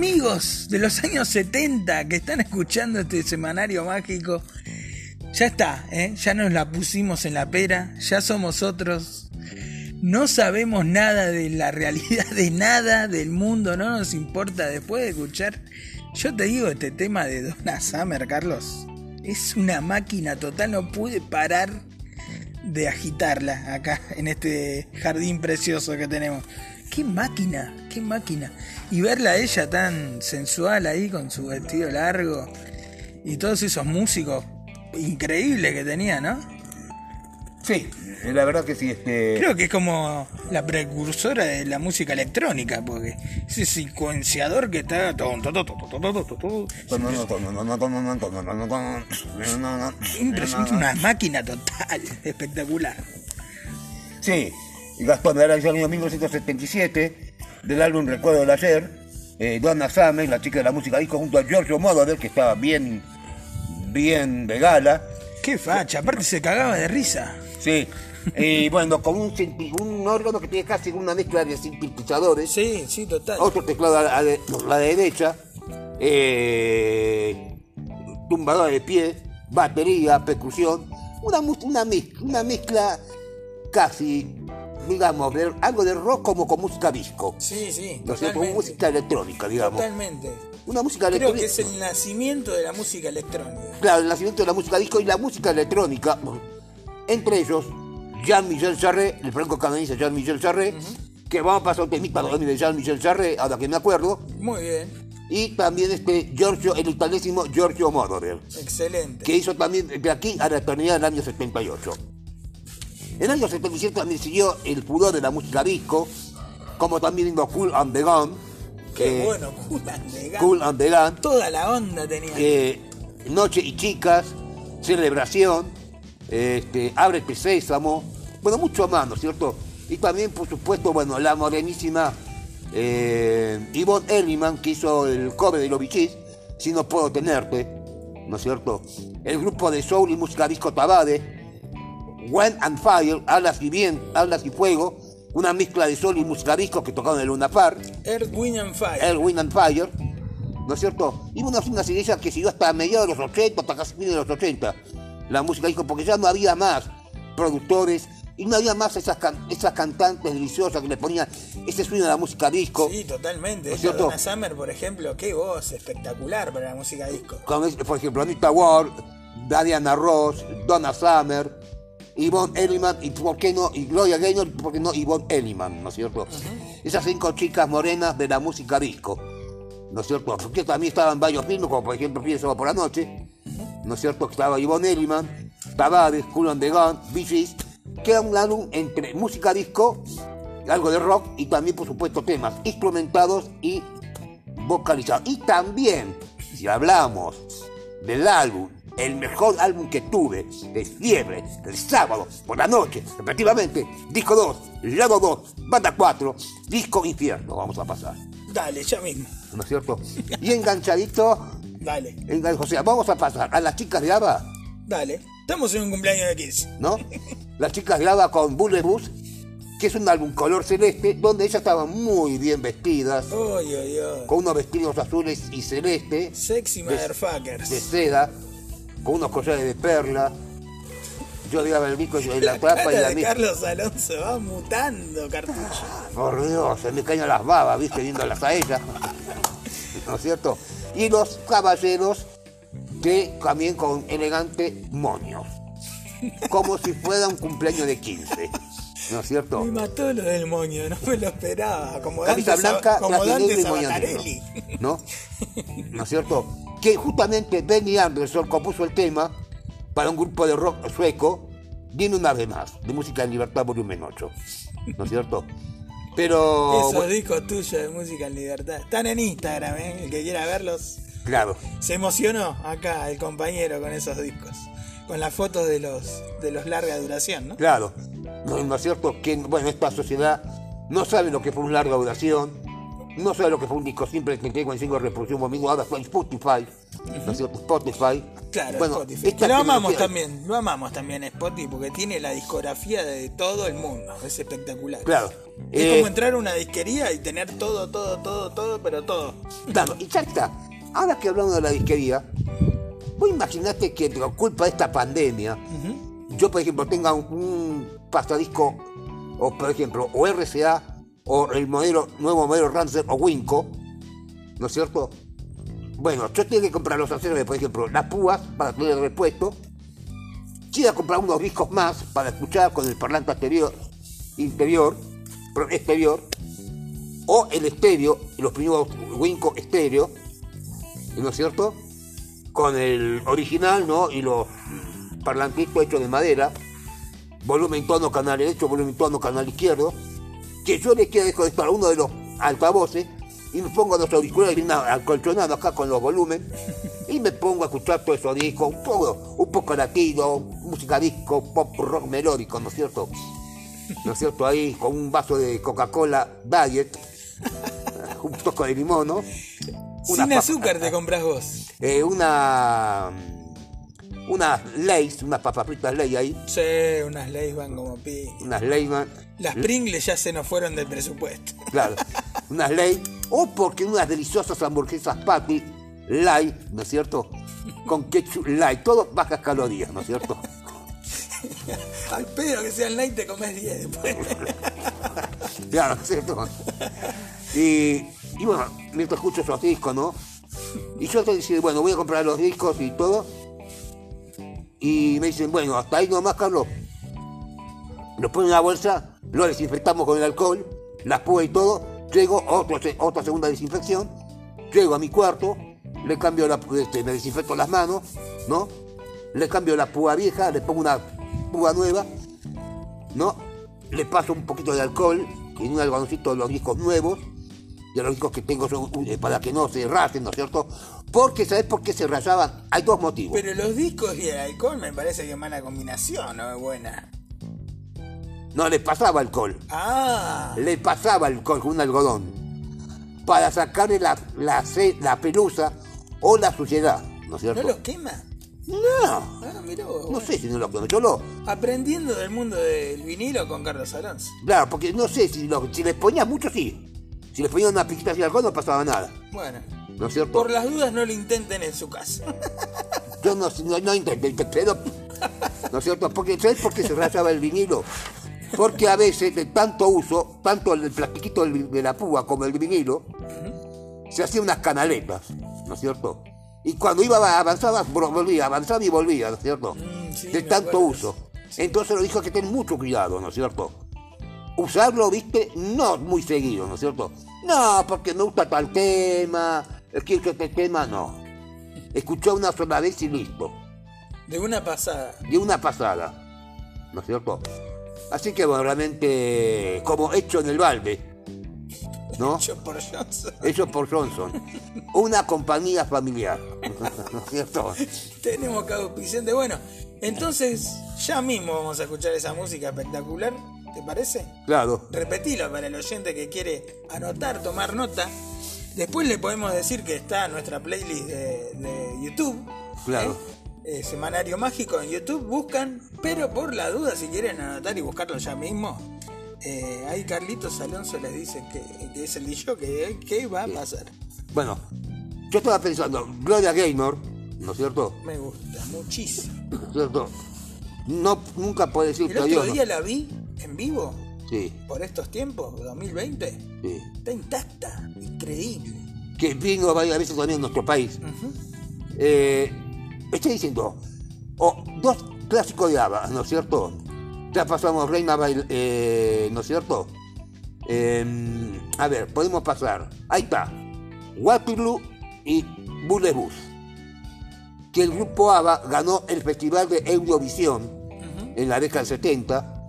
Amigos de los años 70 que están escuchando este semanario mágico, ya está, ¿eh? ya nos la pusimos en la pera, ya somos otros. No sabemos nada de la realidad de nada del mundo, no nos importa después de escuchar. Yo te digo, este tema de Donna Summer, Carlos, es una máquina total, no pude parar de agitarla acá en este jardín precioso que tenemos. Qué máquina, qué máquina. Y verla a ella tan sensual ahí con su vestido largo y todos esos músicos increíbles que tenía, ¿no? Sí, la verdad que sí. Este... Creo que es como la precursora de la música electrónica, porque ese secuenciador que está... Impresionante, una máquina total, espectacular. Sí, y Gastón era el año 1977, del álbum Recuerdo del Ayer, eh, Donna Summer, la chica de la música disco, junto a Giorgio Moroder, que estaba bien, bien de gala. Qué facha, aparte se cagaba de risa. Sí, y bueno, con un, órgano que tiene casi una mezcla de sintetizadores. Sí, sí, total. Otro teclado a la, a la derecha, eh, tumbadora de pie, batería, percusión, una, una, mez- una mezcla casi, digamos, de- algo de rock como con música disco. Sí, sí, ¿no cierto? totalmente. música electrónica, digamos. Totalmente. Una música Creo electrónica. que es el nacimiento de la música electrónica. Claro, el nacimiento de la música disco y la música electrónica. Entre ellos, Jean-Michel Jarre, el franco-canadiense Jean-Michel Jarre, que vamos a pasar un temita de Jean-Michel Jarre, ahora que me acuerdo. Muy bien, Y también este Giorgio, el italésimo Giorgio Moroder, excelente. que hizo también de aquí a la eternidad en el año 78. En el año 77 también siguió el furor de la música disco, como también vino Cool and the Gun, Qué eh, bueno, Cool and the Gang. Cool and the Gun, Toda la onda tenía. eh, Noche y Chicas, Celebración, este, Ábrete Sésamo, bueno, mucho más, ¿no es cierto? Y también, por supuesto, bueno, la morenísima eh, Yvonne Elliman, que hizo el cover de los bichis, Si no puedo tenerte, ¿no es cierto? El grupo de soul y música disco Tabade, Wind and Fire, Alas y Bien, Alas y Fuego, una mezcla de soul y música disco que tocaron en el Luna Park, Earth, Wind and Fire. el Wind and Fire, ¿no es cierto? Y una, una seguidilla que siguió hasta mediados de los 80, hasta casi fines de los 80, la música disco, porque ya no había más productores y no había más esas, can- esas cantantes deliciosas que le ponían ese sueño a la música disco. Sí, totalmente. ¿No es Esta cierto? Donna Summer, por ejemplo, qué voz espectacular para la música disco. Por ejemplo, Anita Ward, Diana Ross, Donna Summer, Yvonne Elliman y por qué no, y Gloria Gaynor, y por qué no Yvonne Elliman, ¿no es cierto? Esas cinco chicas morenas de la música disco, ¿no es cierto? Porque también estaban varios filmes, como por ejemplo Fieles por la Noche, ¿no es cierto? Estaba Yvonne Elliman, Tavares, Cool on the Gun, Bee que era un álbum entre música disco, algo de rock y también, por supuesto, temas instrumentados y vocalizado. Y también, si hablamos del álbum, el mejor álbum que tuve de fiebre, el sábado por la noche, respectivamente, disco 2, lado 2, banda 4, disco infierno, vamos a pasar, Dale, ya mismo. ¿no es cierto? Y enganchadito, Dale, engan- o sea, vamos a pasar a las chicas de dale. Estamos en un cumpleaños de Kiss. ¿no? Las chicas de ABBA con Bullet Bus, que es un álbum color celeste, donde ellas estaban muy bien vestidas, Uy, uy, uy. con unos vestidos azules y celeste, Sexy de motherfuckers. seda, con unos collares de perla. Yo digaba el bico en la La tapa y la de Carlos Alonso va mutando, cartucho. Por Dios, se me caen las babas, viste, viéndolas a ella. ¿No es cierto? Y los caballeros que también con elegante moños. Como si fuera un cumpleaños de 15. ¿No es cierto? Me mató lo del moño, no me lo esperaba. Como Camisa Dante, blanca, como Dante y moño. ¿No? ¿No es cierto? Que justamente Benny Anderson compuso el tema para un grupo de rock sueco, viene una vez más, de música en libertad volumen 8. ¿No es cierto? Pero. Esos bueno, discos tuyos de música en libertad. Están en Instagram, ¿eh? El que quiera verlos. claro. Se emocionó acá el compañero con esos discos. Con las fotos de los de los larga duración, ¿no? Claro, no, ¿no es cierto? Que, bueno, esta sociedad no sabe lo que fue una larga duración, no sabe lo que fue un disco simple que tengo en cinco reproducción domingo, ahora fue Spotify, ¿no es cierto? Spotify. Claro, Bueno, Spotify. lo amamos también, lo amamos también Spotify porque tiene la discografía de todo el mundo, es espectacular. Claro. Es Eh, como entrar a una disquería y tener todo, todo, todo, todo, pero todo. Claro, y ya está. Ahora que hablamos de la disquería, vos imaginate que por culpa de esta pandemia, yo por ejemplo tenga un, un pasadisco, o por ejemplo, o RCA, o el modelo, nuevo modelo Rancer o Winco, ¿no es cierto? Bueno, yo tengo que comprar los accesorios, por ejemplo, las púas para tener el repuesto, quiero comprar unos discos más para escuchar con el parlante exterior, interior, exterior, o el estéreo, los primeros Winco estéreo, ¿no es cierto? Con el original, ¿no? Y los parlantitos hechos de madera, volumen tono canal derecho, volumen tono canal izquierdo, que yo le quiero desconectar uno de los altavoces y me pongo los auriculares bien acolchonados acá con los volúmenes y me pongo a escuchar todo esos discos, un poco, un poco latino, música disco, pop rock melódico, ¿no es cierto? ¿No es cierto? Ahí con un vaso de Coca-Cola Diet, un toco de limón, ¿no? Sin azúcar te compras vos. eh, una unas Lays, unas papas fritas Ley ahí, Sí, unas leyes van como pi. unas Layman, Las Pringles ya se nos fueron del presupuesto. claro, unas Ley, o porque unas deliciosas hamburguesas patty light, ¿no es cierto? Con ketchup light, todo bajas calorías, ¿no es cierto? Al pedo que sean light te comes 10 después. Claro, ¿no es cierto? Y, y bueno, mientras escucho esos discos, ¿no? Y yo te decía, bueno, voy a comprar los discos y todo. Y me dicen, bueno, hasta ahí nomás, Carlos. Los ponen en la bolsa, lo desinfectamos con el alcohol, las púas y todo. Llego, otro, otra segunda desinfección. Llego a mi cuarto, le cambio la, este, me desinfecto las manos, ¿no? Le cambio la púa vieja, le pongo una púa nueva, ¿no? Le paso un poquito de alcohol en un algodoncito de los discos nuevos, de los discos que tengo son, eh, para que no se rasen, ¿no es cierto? Porque, ¿sabes por qué se rayaban? Hay dos motivos. Pero los discos y el alcohol me parece que es mala combinación, ¿no? Es buena. No le pasaba alcohol, Ah, le pasaba alcohol con un algodón para sacarle la, la, pelusa o la suciedad, ¿no es cierto? ¿no los quema? No, Ah, mirá vos. no bueno. sé si no lo. Yo lo. Aprendiendo del mundo del vinilo con Carlos Alonso. Claro, porque no sé si, lo, si les ponía mucho, sí. Si les ponía una pizquita de alcohol, no pasaba nada. Bueno, ¿No es cierto? por las dudas no lo intenten en su casa. Yo no, no, no intenté, pero. ¿No es cierto? Porque, ¿Sabes por qué se rayaba el vinilo? Porque a veces de tanto uso, tanto el plastiquito de la púa como el vinilo, se hacían unas canaletas, ¿no es cierto? Y cuando iba avanzaba, vol- volvía, avanzaba y volvía, ¿no es cierto? Mm, sí, de tanto acuerdo. uso. Entonces lo dijo que ten mucho cuidado, ¿no es cierto? Usarlo, viste, no muy seguido, ¿no es cierto? No, porque me gusta tal tema, quiero que este tema, no. Escuchó una sola vez y listo De una pasada. de una pasada, ¿no es cierto? Así que bueno, realmente como hecho en el balde, ¿no? Hecho por Johnson. Hecho por Johnson, una compañía familiar, ¿no es cierto? Tenemos que auspiciante. Bueno, entonces ya mismo vamos a escuchar esa música espectacular. ¿Te parece? Claro, Repetilo para el oyente que quiere anotar, tomar nota. Después le podemos decir que está nuestra playlist de, de YouTube. Claro. ¿eh? Eh, Semanario Mágico en YouTube. Buscan, pero por la duda, si quieren anotar y buscarlo ya mismo, eh, ahí Carlitos Alonso les dice que, que es el DJ que, que va a pasar. bueno, yo estaba pensando, Gloria Gaynor, ¿no es cierto? Me gusta muchísimo. ¿No es cierto? No, nunca puede decir El otro día la vi en vivo Sí, por estos tiempos, 2020. sí. Está intacta, increíble. Que vino varias veces también a nuestro país. Eh, estoy diciendo, oh, dos clásicos de ABBA, ¿no es cierto? Ya pasamos Reina Bail, eh, ¿no es cierto? Eh, a ver, podemos pasar. Ahí está. Waterloo y Bullet Bus. Que el grupo ABBA ganó el festival de Eurovisión en la década del 70.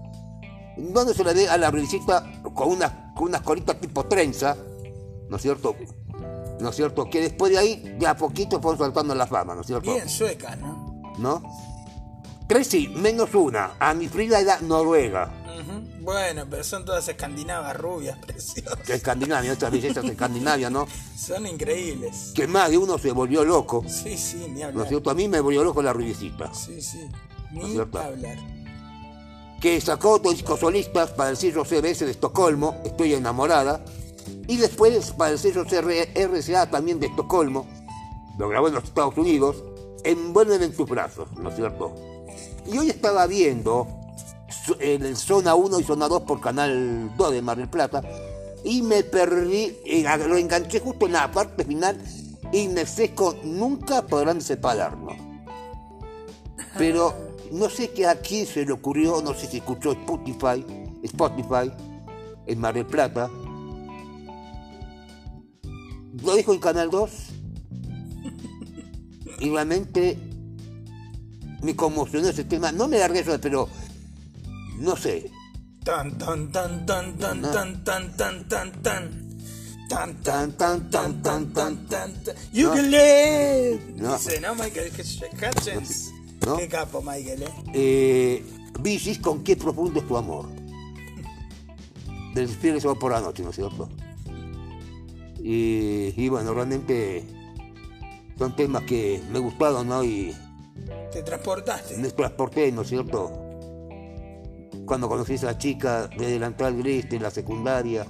Donde se le ve a la brisita con unas, con unas colitas tipo trenza, ¿no es cierto? ¿No es cierto? Que después de ahí, de a poquito fueron saltando la fama, ¿no es cierto? Bien sueca, ¿no? ¿no? Tres sí, menos una. A mi Frida era Noruega. Bueno, pero son todas escandinavas rubias, preciosas. Escandinavia, otras bellezas de Escandinavia, ¿no? Son increíbles. Que más de uno se volvió loco. Sí, sí, ni ¿No hablar. es cierto? A mí me volvió loco la rubicita. Sí, sí. ¿No Ni cierto? hablar. Que sacó dos discos solistas para el sello CBS de Estocolmo, Estoy enamorada. Y después para el sello RCA también de Estocolmo, lo grabó en los Estados Unidos, Envuelven en tus brazos, ¿no es cierto? Y hoy estaba viendo el Zona 1 y Zona 2 por Canal 2 de Mar del Plata y me perdí, lo enganché justo en la parte final y me seco, nunca podrán separarnos. Pero no sé qué a quién se le ocurrió, no sé si escuchó Spotify, Spotify en Mar del Plata. Lo dijo en Canal 2 y realmente me conmocionó ese tema. No me largué eso, pero no sé. Tan, tan, tan, tan, tan, No. tan, tan, tan, tan, tan. Tan, Tan, tan, tan, tan, tan. tan. You can live. Dice, ¿no, Michael Hutchins? No. Qué capo, Michael, ¿eh? Eh, con qué profundo es tu amor. Del viernes va por la noche, ¿no es cierto? Y, y bueno, realmente son temas que me gustaron, ¿no? Y Te transportaste. me transporté, ¿no es cierto? Cuando conocí a esa chica de delantal gris de la secundaria.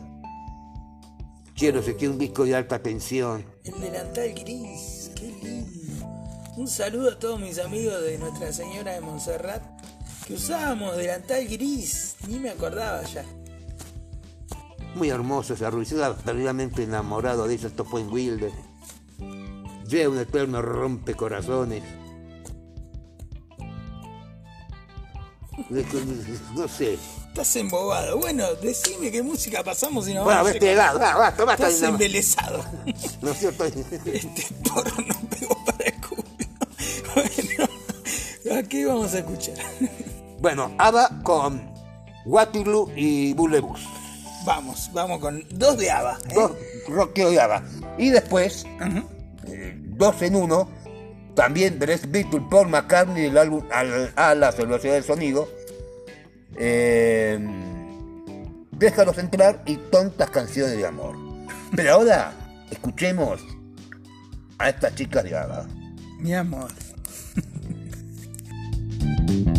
Quiero que un disco de alta tensión. El delantal gris, qué lindo. Un saludo a todos mis amigos de Nuestra Señora de Montserrat que usábamos delantal gris. Ni me acordaba ya. Muy hermoso esa Ruiz, estaba perdidamente enamorado de ella, esto fue en Wilde. Llega un eterno rompecorazones. No sé. Estás embobado. Bueno, decime qué música pasamos y nos Bueno, vamos va, va, basta, basta. Estás embelesado. ¿No es cierto? Este toro no pegó aquí vamos a escuchar. Bueno, ABBA con Waterloo y Bullebus. Vamos, vamos con dos de ABBA. ¿eh? Dos rockeros de ABBA. Y después, eh, dos en uno, también tres Beatles, Paul McCartney del álbum Al- Alas, Velocidad del Sonido. Eh, déjalos entrar y tontas canciones de amor. Pero ahora, escuchemos a estas chicas de ABBA. Mi amor. you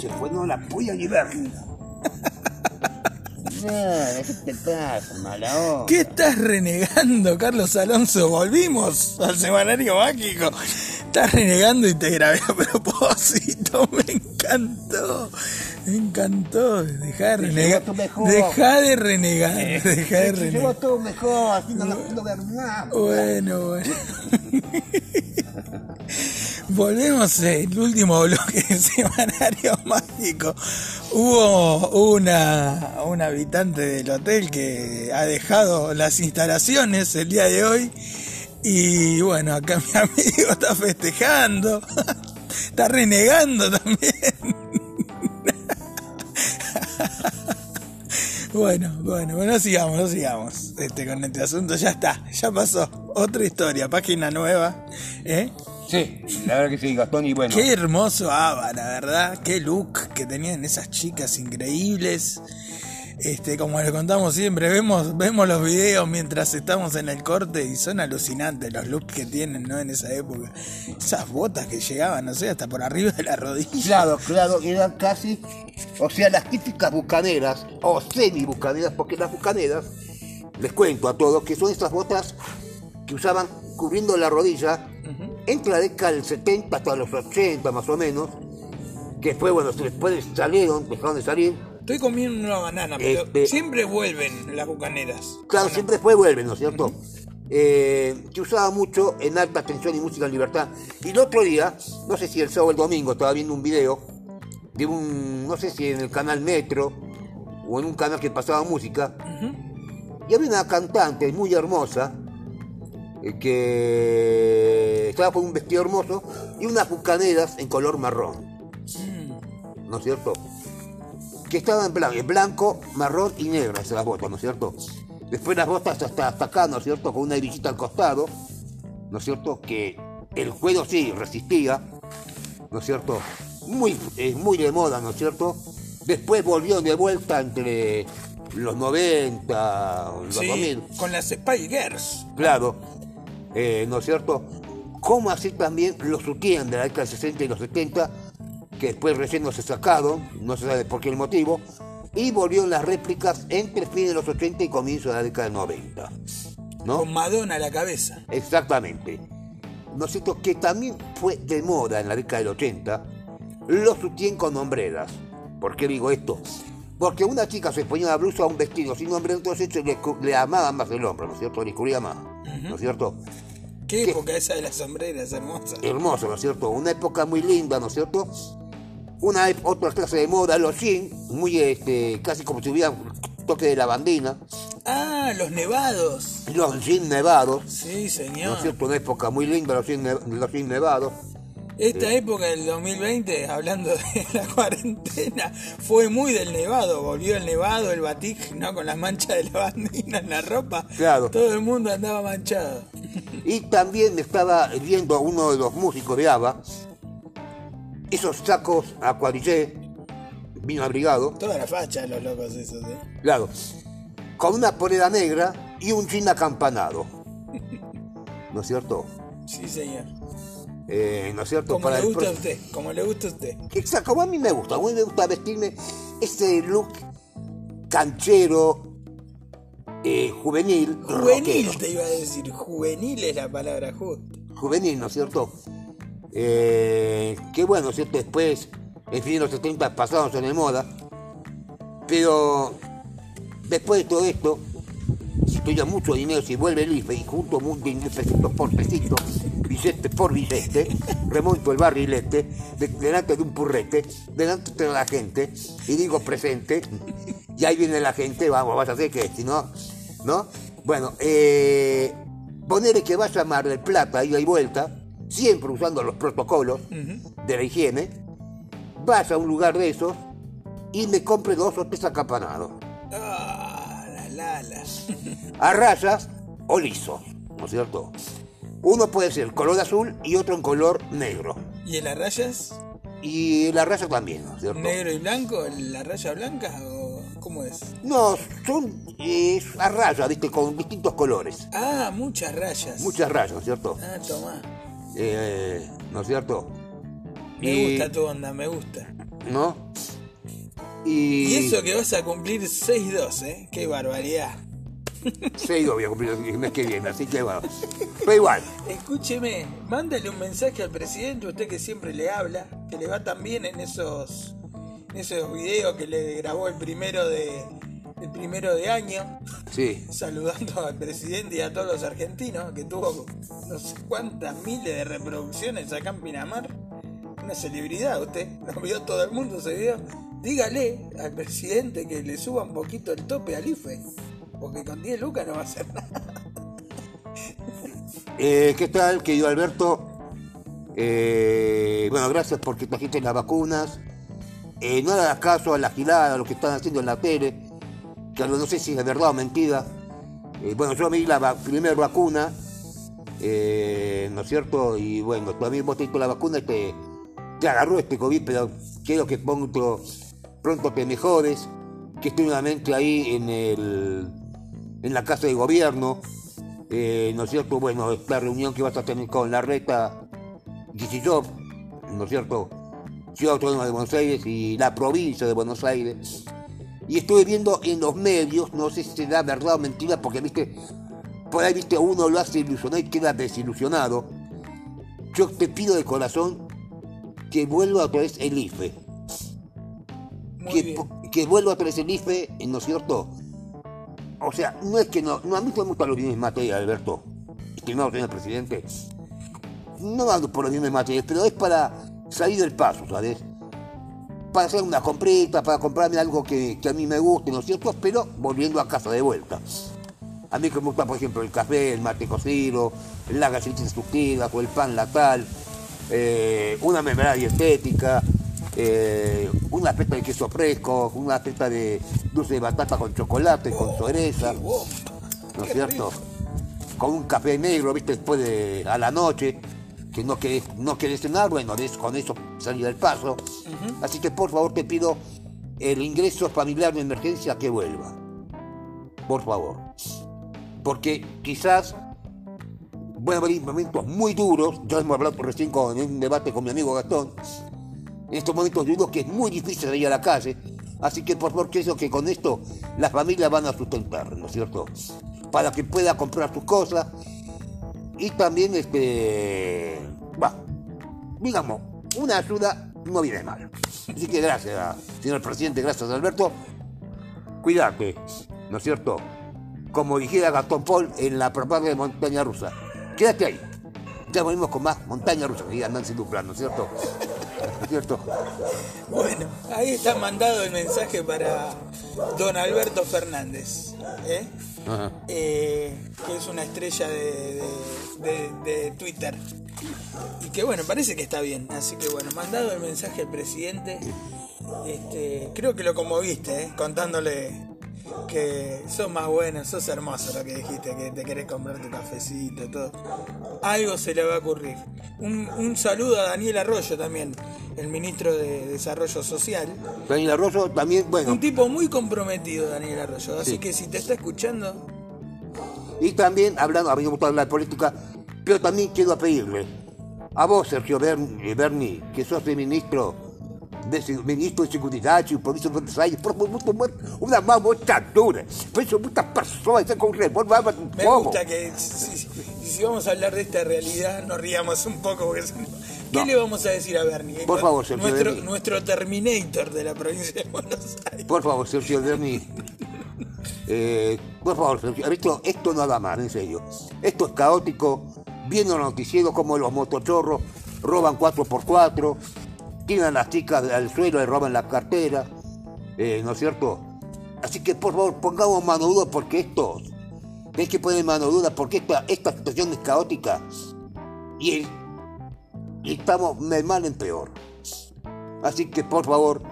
se fue, no la podía ni ver. Nada, ¿qué te pasa, mala onda? ¿Qué estás renegando, Carlos Alonso? Volvimos al semanario mágico. Estás renegando y te grabé a propósito. Me encantó. Me encantó. Deja de renegar. llevó tu mejor. Deja de renegar. Deja de Se llevó renegar. todo mejor, así no la puedo ver nada. Bueno, bueno. Volvemos el último bloque de Semanario Mágico. Hubo una, un habitante del hotel que ha dejado las instalaciones el día de hoy. Y bueno, acá mi amigo está festejando. Está renegando también. Bueno, bueno, bueno, sigamos, no sigamos este, con este asunto. Ya está, ya pasó. Otra historia, página nueva. ¿eh? Sí, la verdad que sí, Gastón, y bueno. Qué hermoso Ava, la verdad. Qué look que tenían esas chicas increíbles. Este, como les contamos siempre, vemos, vemos los videos mientras estamos en el corte y son alucinantes los looks que tienen, ¿no? En esa época. Esas botas que llegaban, no sé, hasta por arriba de la rodilla. Claro, claro, eran casi, o sea, las típicas bucaneras, o semi-bucaneras, porque las bucaneras, les cuento a todos, que son estas botas que usaban cubriendo la rodilla entre la década del 70 hasta los 80 más o menos, que fue, bueno, después salieron, dejaron de salir, Estoy comiendo una banana, pero Este- siempre vuelven las bucaneras. Claro, siempre fue vuelve, ¿no es cierto? Eh, que usaba mucho en alta tensión y música en libertad. Y el otro día, no sé si el sábado o el domingo, estaba viendo un video de un, no sé si en el canal Metro o en un canal que pasaba música. Y había una cantante muy hermosa que estaba con un vestido hermoso y unas bucaneras en color marrón. ¿No es cierto? que estaban en blanco, en blanco, marrón y esas las botas, ¿no es cierto? Después las botas hasta, hasta acá, ¿no es cierto? Con una hebillita al costado, ¿no es cierto? Que el cuero sí resistía, ¿no es cierto? Muy, eh, muy de moda, ¿no es cierto? Después volvió de vuelta entre los 90, los Sí, 2000, con las Spy Girls. claro, eh, ¿no es cierto? Como así también los sutién de la década del 60 y los 70, que después recién no se sacaron, no se sabe por qué el motivo, y volvió en las réplicas entre fines de los 80 y comienzo de la década del 90. ¿No? Con Madonna a la cabeza. Exactamente. ¿No es cierto? Que también fue de moda en la década del 80 los sutién con hombreras. ¿Por qué digo esto? Porque una chica se ponía una blusa o un vestido sin hombre, entonces le, le amaban más el hombre, ¿no es cierto? Le cubría más, ¿no es cierto? Qué época esa de las sombreras, hermosa. Hermoso, ¿no es cierto? Una época muy linda, ¿no es cierto? Una otra clase de moda, los jeans, muy este, casi como si hubiera toque de lavandina, Ah, los nevados. los jeans nevados, Sí, ¿no señor. es cierto? Una época muy linda, los jeans, los jeans nevados. Esta época del 2020, hablando de la cuarentena, fue muy del nevado. Volvió el nevado, el batik, ¿no? Con las manchas de lavandina en la ropa. Claro. Todo el mundo andaba manchado. Y también estaba viendo uno de los músicos de ABBA, esos sacos a cuadrillé, vino abrigado, Toda la facha de los locos esos, ¿eh? claro, con una polera negra y un jean acampanado. ¿No es cierto? Sí, señor. Eh, ¿No es cierto? Como le gusta a usted, como le gusta a usted. Exacto, como a mí me gusta, a mí me gusta vestirme ese look canchero, eh, juvenil, Juvenil, rockero. te iba a decir. Juvenil es la palabra justa. juvenil, ¿no es cierto? Eh, que bueno, ¿cierto? Después, en fin, los 70 pasados en de moda. Pero después de todo esto, tuviera mucho dinero, si vuelve el IFE y junto un dinero pesito por pesito, billete por billete, remonto el barrilete, de- delante de un purrete, delante de la gente, y digo presente, y ahí viene la gente, vamos, vas a hacer que si no, ¿no? Bueno, eh, ponerle que vaya a Mar del Plata, ida y vuelta, siempre usando los protocolos de la higiene, vaya a un lugar de esos y me compre dos o tres acampanados A rayas o lisos, ¿no es cierto? Uno puede ser color azul y otro en color negro. ¿Y en las rayas? Y la raya también, ¿no es cierto? ¿Negro y blanco? ¿La raya blanca o cómo es? No, son eh, a rayas, ¿viste? Con distintos colores. Ah, muchas rayas. Muchas rayas, ¿no es cierto? Ah, tomá. Eh, ¿No es cierto? Me Y- gusta tu onda, me gusta. ¿no? Y, Y eso que vas a cumplir 6-2, ¿eh? Qué barbaridad. Sí, voy a cumplir el mes que viene, así que bueno. Pero igual, Escúcheme, mándale un mensaje al presidente, usted que siempre le habla, que le va tan bien en esos, en esos videos que le grabó el primero de el primero de año, sí. saludando al presidente y a todos los argentinos, que tuvo no sé cuántas miles de reproducciones acá en Pinamar. Una celebridad usted, lo vio todo el mundo ese video. Dígale al presidente que le suba un poquito el tope al IFE, porque con 10 lucas no va a hacer nada. Eh, ¿Qué tal, querido Alberto? Eh, bueno, gracias porque trajiste las vacunas. Eh, no hagas caso a la gilada, a lo que están haciendo en la tele, que no sé si es verdad o mentira. Eh, bueno, yo me di la va- primera vacuna, eh, ¿no es cierto? Y bueno, todavía vos te la vacuna y te, te agarró este COVID, pero quiero que pronto, pronto te mejores, que estoy nuevamente ahí en, el, en la casa de gobierno. Eh, ¿no es cierto? Bueno, esta reunión que vas a tener con la reta Gisilov, ¿no es cierto? Ciudad Autónoma de Buenos Aires y la provincia de Buenos Aires. Y estuve viendo en los medios, no sé si será verdad o mentira, porque viste, por ahí viste, uno lo hace ilusionar y queda desilusionado. Yo te pido de corazón que vuelva otra vez el IFE. Que, que vuelva otra vez el IFE, ¿no es cierto? O sea, no es que no, no a mí me gustan los bienes materiales, Alberto, estimado señor presidente. No hablo por los bienes materiales, pero es para salir del paso, ¿sabes? Para hacer una comprita, para comprarme algo que, que a mí me guste, ¿no es cierto? Pero volviendo a casa de vuelta. A mí que me gusta, por ejemplo, el café, el mate cocido, la galletita instructiva, o el pan latal, eh, una mermelada dietética, eh, una pesta de queso fresco, una pesta de dulce de batata con chocolate, con cereza. ¿no es cierto? rico. Con un café negro, ¿viste? Después de a la noche, que no querés, no querés cenar, bueno, con eso salir del paso. Así que por favor te pido el ingreso familiar de emergencia que vuelva. Por favor. Porque quizás van a venir momentos muy duros, ya hemos hablado recién con, en un debate con mi amigo Gastón, en estos momentos duros que es muy difícil salir a la calle, así que por favor creo que con esto las familias van a sustentar, ¿no es cierto? Para que pueda comprar sus cosas y también, este, va, digamos, una ayuda no viene mal. Así que gracias, señor presidente, gracias Alberto, cuídate, ¿no es cierto? Como dijera Gastón Paul en la propaganda de Montaña Rusa. Quédate ahí. Ya volvemos con más Montaña Rusa, que Nancy Duplan, ¿no es cierto? ¿No es cierto? Bueno, ahí está mandado el mensaje para don Alberto Fernández, ¿eh? Eh, que es una estrella de, de- de- de Twitter. Y que bueno, parece que está bien. Así que bueno, mandado el mensaje al presidente. Este, creo que lo conmoviste, ¿eh? contándole que sos más bueno, sos hermoso lo que dijiste, que te querés comprar tu cafecito, todo. Algo se le va a ocurrir. Un, un saludo a Daniel Arroyo también, el ministro de Desarrollo Social. Daniel Arroyo también, bueno, Un tipo muy comprometido, Daniel Arroyo. Así Sí. que si te está escuchando, y también hablando, a mí me gusta hablar de política, pero también quiero pedirle a vos, Sergio Bern- Berni, que sos el ministro de, se- ministro de Seguridad y Provincia de Buenos Aires, por favor, por favor, una mano mucha dura, pues son muchas personas con revólver, Me gusta que si, si- vamos a hablar de esta realidad nos riamos un poco. Porque, ¿Qué No. le vamos a decir a Bernie? Por favor, Sergio nuestro, Berni. nuestro Terminator de la provincia de Buenos Aires. Por favor, Sergio Berni. Eh, por favor, Sergio, esto, esto no da más, en serio. Esto es caótico. Viendo los noticieros como los motochorros roban 4x4, tiran las chicas al suelo y roban la cartera. eh, ¿No es cierto? Así que por favor, pongamos mano dura porque esto. Hay que poner mano dura porque esta, esta situación es caótica. Y estamos de mal en peor. Así que por favor,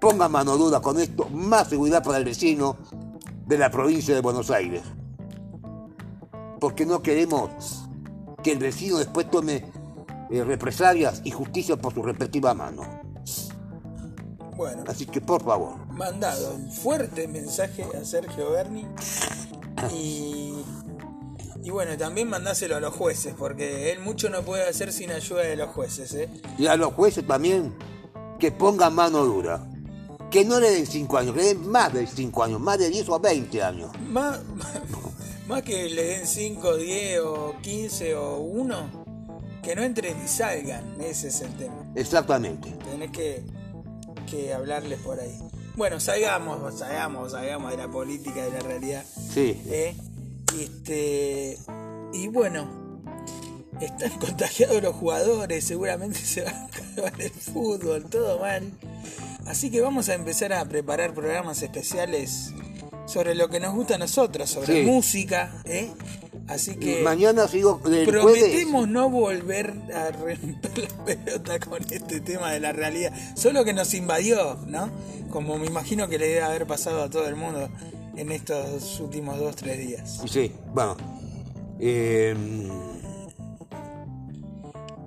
ponga mano dura con esto, más seguridad para el vecino de la provincia de Buenos Aires. Porque no queremos que el vecino después tome eh, represalias y justicia por su respectiva mano. Bueno, Así que por favor, mandado el fuerte mensaje a Sergio Berni. Y, y bueno, también mandáselo a los jueces, porque él mucho no puede hacer sin ayuda de los jueces. ¿eh? y a los jueces también, que ponga mano dura. Que no le den 5 años, que le den más de 5 años, más de 10 o 20 años. Más, más que le den 5, 10 o 15 o 1, que no entren y salgan. Ese es el tema. Exactamente. Tenés que, que hablarles por ahí. Bueno, salgamos, salgamos, salgamos de la política, de la realidad. Sí. ¿eh? Este, y bueno, están contagiados los jugadores, seguramente se va a acabar el fútbol, todo mal. Así que vamos a empezar a preparar programas especiales sobre lo que nos gusta a nosotros, sobre Sí. música. ¿eh? Así que Mañana sigo del prometemos no volver a romper la pelota con este tema de la realidad. Solo que nos invadió, ¿no? Como me imagino que le debe haber pasado a todo el mundo en estos últimos dos, tres días. Sí, bueno. Eh,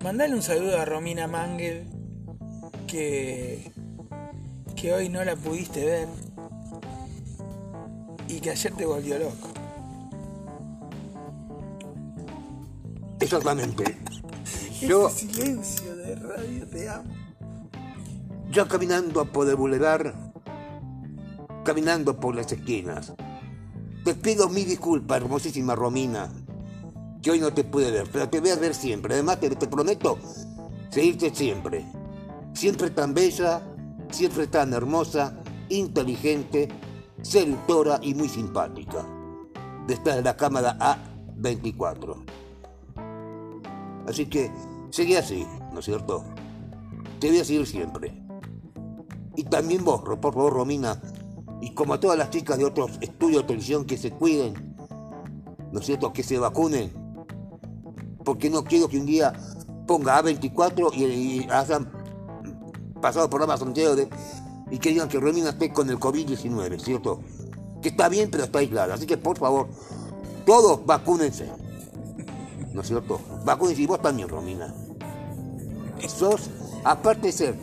Mandale un saludo a Romina Mangel, que, que hoy no la pudiste ver y que ayer te volvió loco. Exactamente. Yo, Este silencio de radio te amo. yo caminando por el bulevar, caminando por las esquinas, te pido mi disculpa, hermosísima Romina, que hoy no te pude ver, pero te voy a ver siempre. Además, te, te prometo seguirte siempre. Siempre tan bella, siempre tan hermosa, inteligente, seductora y muy simpática. De estar en la cámara A24. Así que sigue así, ¿no es cierto? Te voy a seguir siempre. Y también vos, por favor, Romina, y como a todas las chicas de otros estudios de televisión que se cuiden, ¿no es cierto? Que se vacunen. Porque no quiero que un día ponga A24 y, y hayan pasado programas anteriores y que digan que Romina esté con el COVID-19, ¿cierto? Que está bien, pero está aislada. Así que, por favor, todos vacúnense. ¿No es cierto? Vacúnense y vos también, Romina. Sos, aparte de ser,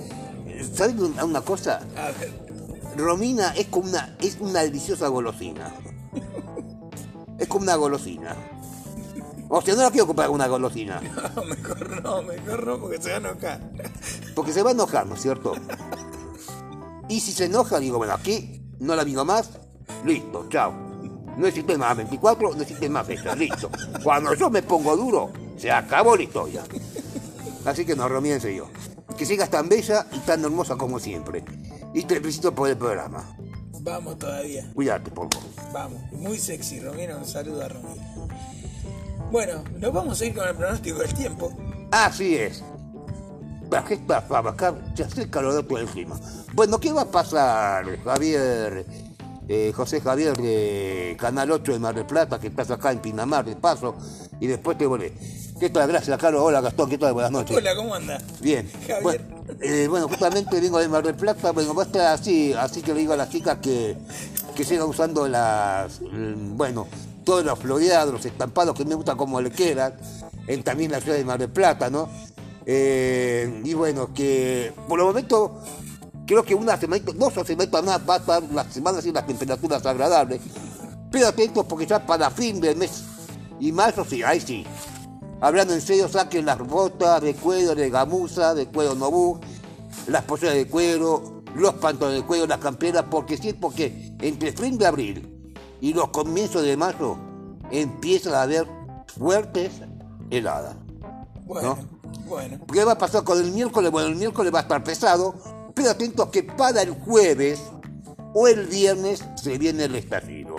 ¿sabes una una cosa? A ver, Romina es como una, es una deliciosa golosina. Es como una golosina. O sea, no la quiero comprar con una golosina. no, mejor no, mejor no, porque se va a enojar. Porque se va a enojar, ¿no es cierto? Y si se enoja, digo, bueno, aquí no la vino más, listo, chao. No existe más 24, no existe más fecha, listo. Cuando yo me pongo duro, se acabó la historia. Así que no, Romina, en serio. Que sigas tan bella y tan hermosa como siempre. Y te felicito por el programa. Vamos todavía. Cuídate, por favor. Vamos, muy sexy, Romina. Un saludo a Romina. Bueno, nos vamos a ir con el pronóstico del tiempo. Así es. Bajé para acá, se acerca lo todo el clima. Bueno, ¿qué va a pasar, Javier? Eh, José Javier de Canal 8 de Mar del Plata, que estás acá en Pinamar de paso, y después te volé. ¿Qué tal? Gracias, Carlos. Hola, Gastón. ¿Qué tal? Buenas noches. Hola, ¿cómo anda? Bien. Javier. Bueno, eh, bueno, justamente vengo de Mar del Plata. Bueno, va a estar así, así que le digo a las chicas que, que sigan usando las, mm, bueno, todos los floreados, los estampados que me gusta como le quedan, en también la ciudad de Mar del Plata, ¿no? Eh, y bueno, que por el momento creo que una semana, dos semanas más va a estar las semanas y las temperaturas agradables. Pero atentos porque ya para fin del mes y marzo sí, ahí sí. Hablando en serio, saquen las botas de cuero, de gamuza, de cuero nobú, las polleras de cuero, los pantalones de cuero, las camperas, porque sí, porque entre fin de abril y los comienzos de mayo empiezan a haber fuertes heladas. Bueno, bueno. ¿Qué va a pasar con el miércoles? Bueno, el miércoles va a estar pesado, pero atentos que para el jueves o el viernes se viene el estallido.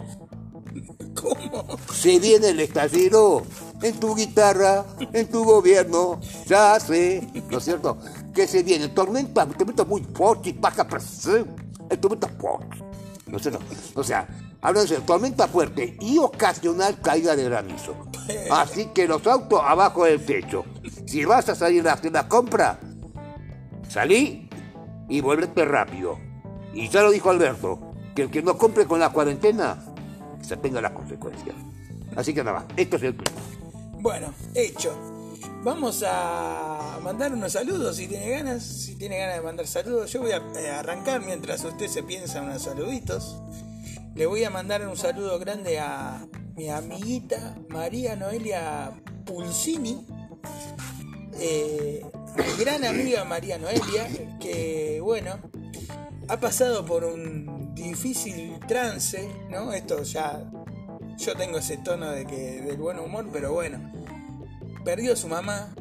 ¿Cómo? Se viene el estallido en tu guitarra, en tu gobierno, ya sé, ¿no es cierto? Que se viene tormenta, tormenta muy fuerte, baja presión, el tormenta fuerte, ¿no es cierto? O sea, hablando de tormenta fuerte y ocasional caída de granizo. Así que los autos abajo del techo. Si vas a salir a hacer la compra, salí y volvete rápido. Y ya lo dijo Alberto, que el que no compre con la cuarentena, se tenga las consecuencias. Así que nada más, esto es el clima. Bueno, hecho. Vamos a mandar unos saludos si tiene ganas. Si tiene ganas de mandar saludos, yo voy a eh, arrancar mientras usted se piensa unos saluditos. Le voy a mandar un saludo grande a mi amiguita María Noelia Pulsini. eh, gran amiga María Noelia, que bueno, ha pasado por un difícil trance, ¿no? Esto ya, yo tengo ese tono de que del buen humor, pero bueno, perdió a su mamá,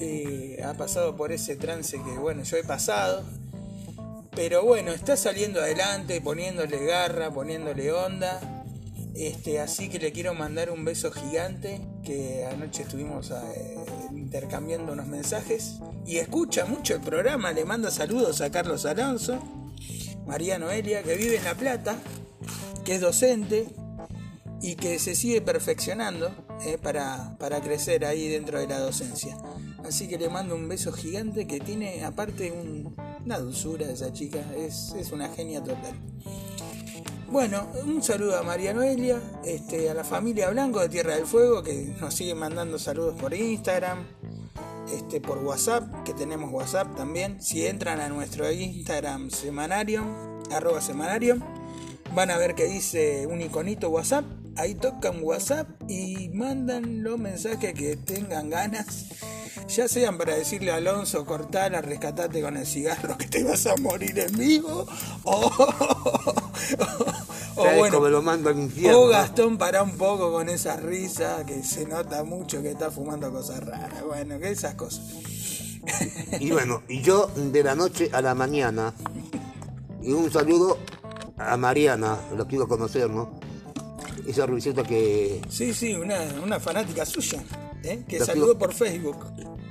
eh, ha pasado por ese trance que bueno, yo he pasado, pero bueno, está saliendo adelante, poniéndole garra, poniéndole onda. Este, así que le quiero mandar un beso gigante, que anoche estuvimos eh, intercambiando unos mensajes. Y escucha mucho el programa, le manda saludos a Carlos Alonso, María Noelia, que vive en La Plata, que es docente y que se sigue perfeccionando eh, para, para crecer ahí dentro de la docencia. Así que le mando un beso gigante que tiene aparte un- una dulzura esa chica, es, es una genia total. Bueno, un saludo a María Noelia, este, a la familia Blanco de Tierra del Fuego que nos siguen mandando saludos por Instagram, este, por WhatsApp, que tenemos WhatsApp también. Si entran a nuestro Instagram semanarium, arroba semanarium, van a ver que dice un iconito WhatsApp. Ahí tocan WhatsApp y mandan los mensajes que tengan ganas. Ya sean para decirle a Alonso, cortala, rescatate con el cigarro que te vas a morir en vivo. O, o bueno, lo mando o. Gastón para un poco con esa risa que se nota mucho que está fumando cosas raras. Bueno, que esas cosas. Y bueno, y yo de la noche a la mañana. Y un saludo a Mariana, lo quiero conocer, ¿no? Esa rubiceta que Sí, sí, una, una fanática suya, ¿eh? que saludó por Facebook.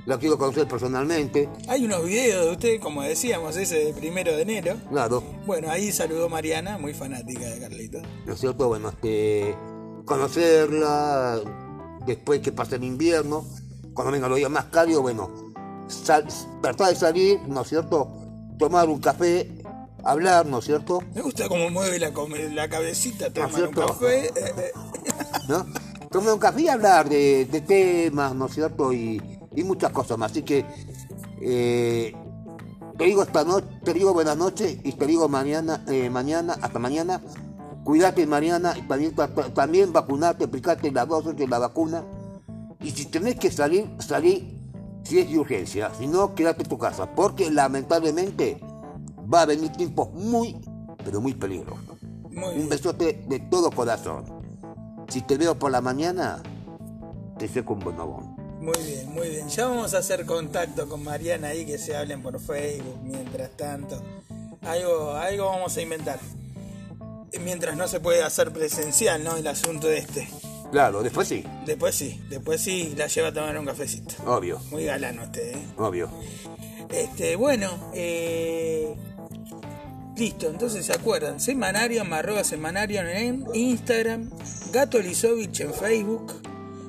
la quiero conocer personalmente, Hay unos videos de usted, como decíamos, ese de primero de enero. claro, Bueno, ahí saludó Mariana, muy fanática de Carlito. ¿no es cierto? Bueno, este, conocerla, después que pase el invierno, cuando vengan los días más cálidos, bueno, sal- tratar de salir, ¿no es cierto? Tomar un café, hablar, ¿no es cierto? Me gusta cómo mueve la, la cabecita, tomar un cierto? café. eh, eh. ¿no? Tomar un café y hablar de, de temas, ¿no es cierto? Y, y muchas cosas más. Así que eh, te digo esta noche, te digo buenas noches y te digo mañana, eh, mañana, hasta mañana. Cuídate mañana y también, ta- ta- también vacunarte, aplicarte la dosis de la vacuna. Y si tenés que salir, salí si es de urgencia. Si no, quédate en tu casa. Porque lamentablemente va a venir tiempos muy, pero muy peligrosos. Muy Un besote de todo corazón. Si te veo por la mañana, te seco un bonobón. Muy bien, muy bien. Ya vamos a hacer contacto con Mariana ahí, que se hablen por Facebook mientras tanto. Algo, algo vamos a inventar. Mientras no se puede hacer presencial, ¿no? El asunto de este. Claro, después sí, Después sí, después sí la lleva a tomar un cafecito. obvio, Muy galano usted, ¿eh? obvio. Este, bueno, eh, listo, entonces se acuerdan, Semanarium, arroba Semanarium en Instagram, Gato Lisovich en Facebook,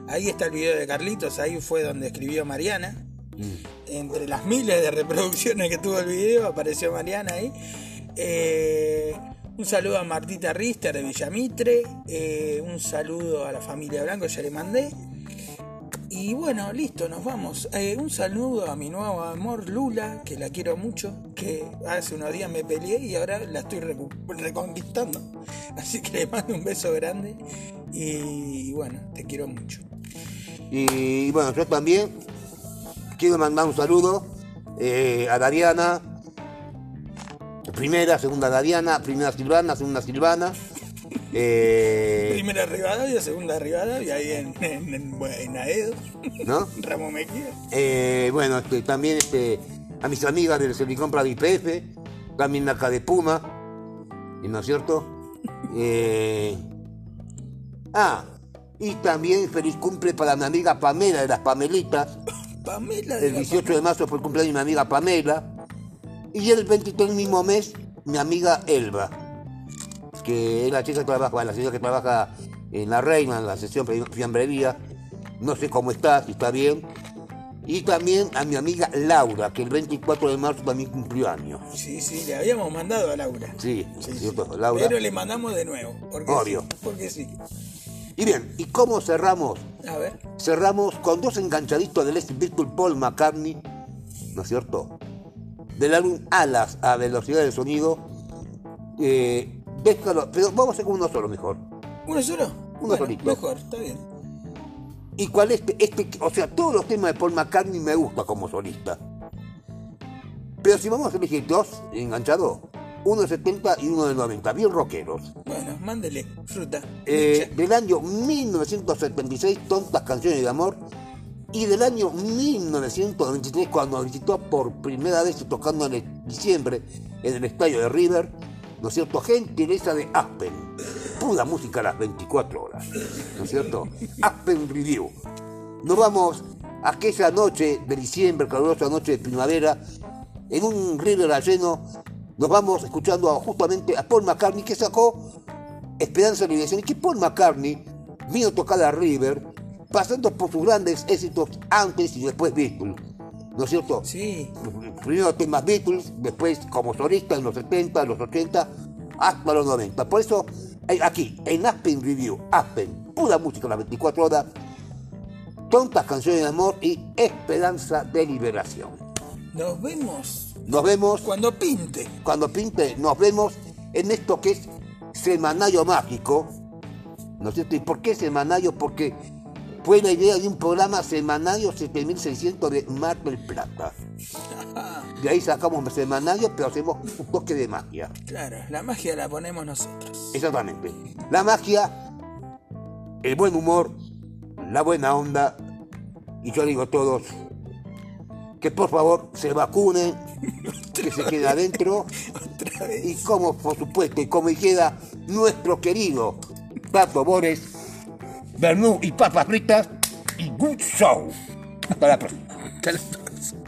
ahí está el video de Carlitos, ahí fue donde escribió Mariana. Entre las miles de reproducciones que tuvo el video, apareció Mariana ahí. Eh, un saludo a Martita Rister de Villamitre, eh, un saludo a la familia Blanco, ya le mandé. Y bueno, listo, nos vamos. Eh, un saludo a mi nuevo amor Lula, que la quiero mucho, que hace unos días me peleé y ahora la estoy reconquistando. Así que le mando un beso grande y bueno, te quiero mucho. Y bueno, yo también quiero mandar un saludo eh, a Dariana. Primera, segunda Dariana, primera Silvana, segunda Silvana. Eh, Primera Rivadavia, segunda Rivadavia, ahí en, en, en, en Aedo, ¿No? Ramo Mejía. Eh, bueno, este, también este, a mis amigas del Servicompra de IPF, también acá de Puma, ¿y ¿no es cierto? Eh, ah, y también feliz cumple para mi amiga Pamela de las Pamelitas. Pamela de El la 18 de marzo fue el cumpleaños de mi amiga Pamela. Y el 23 del mismo mes, mi amiga Elba, que es la chica que trabaja, la señora que trabaja en La Reina, en la sesión fiambrería. No sé cómo está, si está bien. Y también a mi amiga Laura, que el 24 de marzo también cumplió años. Sí, sí, le habíamos mandado a Laura. Sí, Sí, Laura. Pero le mandamos de nuevo. Porque Obvio. Sí, porque sí. Y bien, ¿y cómo cerramos? A ver. Cerramos con dos enganchaditos del ex Beatle Paul McCartney, ¿no es cierto? Del álbum Alas a velocidad del sonido. Eh, déjalo, pero vamos a hacer uno solo mejor. ¿Uno solo? Uno Bueno, solito. Mejor, está bien. ¿Y cuál es este, este? O sea, todos los temas de Paul McCartney me gusta como solista. Pero si vamos a elegir dos enganchados, uno de 70 y uno de 90, bien rockeros. Bueno, mándele, fruta. Eh, del año 1976, Tontas Canciones de Amor. Y del año 1993, cuando visitó por primera vez tocando en el- diciembre en el estadio de River, ¿no es cierto? Gentileza de Aspen. Pura música a las 24 horas, ¿no es cierto? Aspen Review. Nos vamos aquella noche de diciembre, calurosa noche de primavera, en un River lleno. Nos vamos escuchando justamente a Paul McCartney que sacó Esperanza de Liberación y que Paul McCartney vino a tocar a River pasando por sus grandes éxitos antes y después Beatles. ¿No es cierto? Sí, Primero temas Beatles, después como solista en los 70, los 80, hasta los 90. Por eso, eh, aquí, en Aspen Review, Aspen, pura música las 24 horas, tontas canciones de amor y esperanza de liberación. nos vemos Nos vemos cuando pinte. cuando pinte, nos vemos en esto que es Semanario Mágico. ¿No es cierto? ¿Y por qué Semanario? Porque fue la idea de un programa Semanario 7600 de Mar del Plata. De ahí sacamos Semanario, pero hacemos un toque de magia. Claro, la magia la ponemos nosotros. Exactamente. La magia, el buen humor, la buena onda. Y yo digo a todos que por favor se vacunen, que se quede adentro. Otra vez. Y como, por supuesto, y como dijera nuestro querido Pato Bores, Bernú y papas fritas y good show. Hasta la próxima. Hasta la próxima.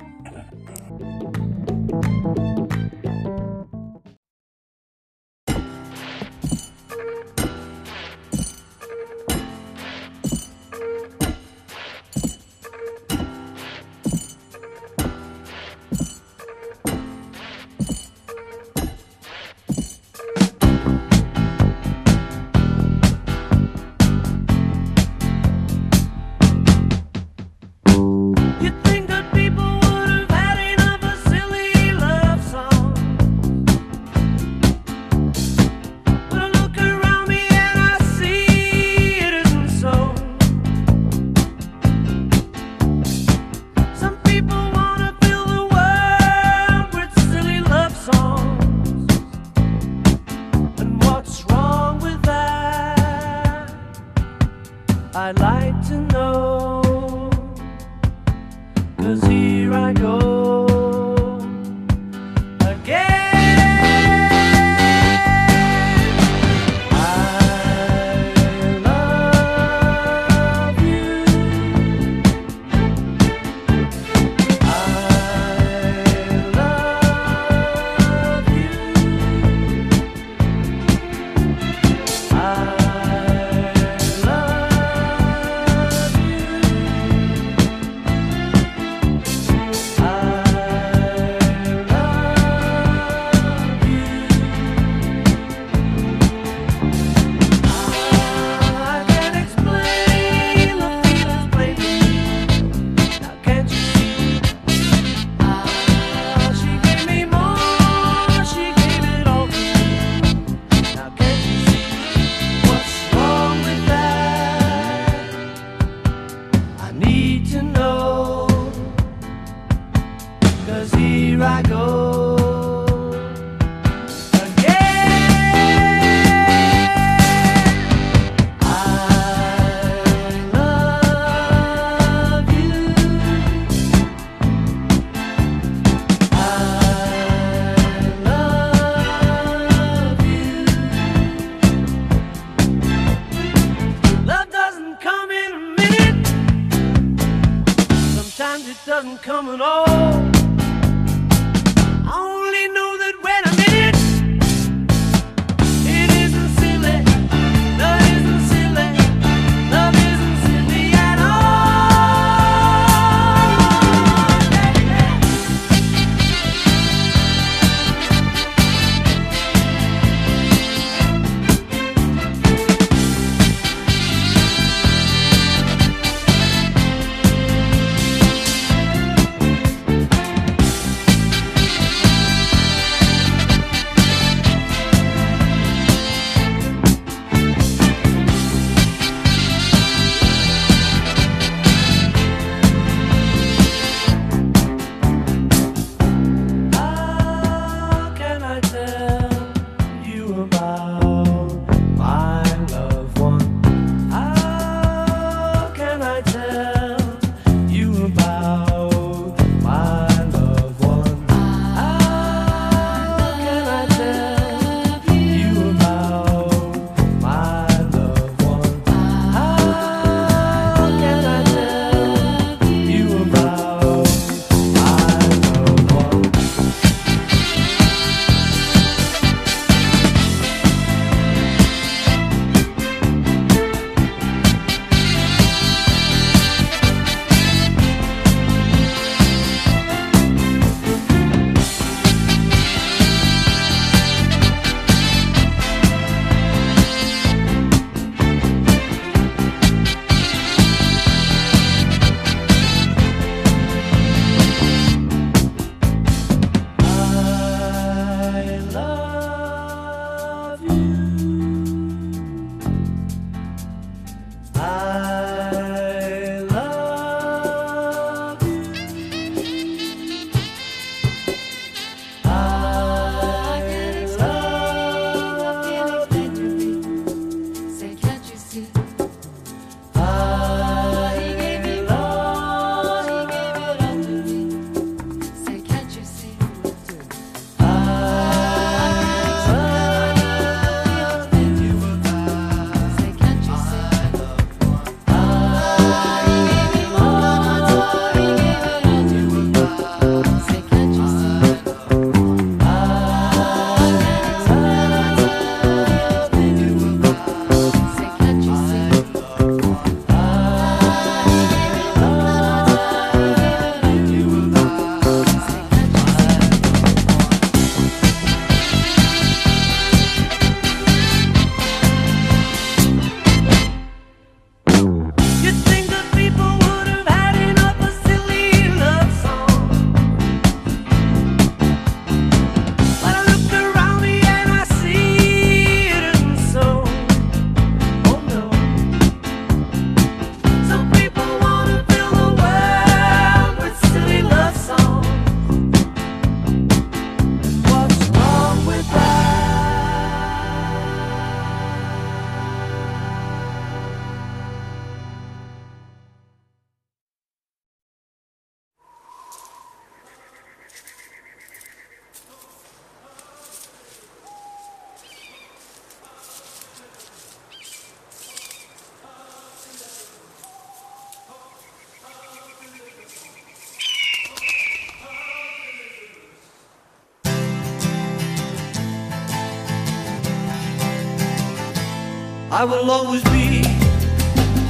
I will always be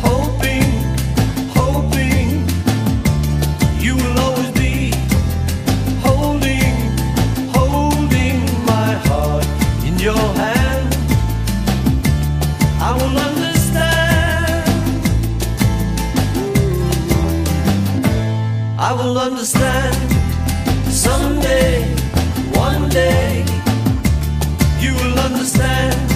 hoping, hoping. You will always be holding, holding my heart in your hand. I will understand. I will understand someday, one day. You will understand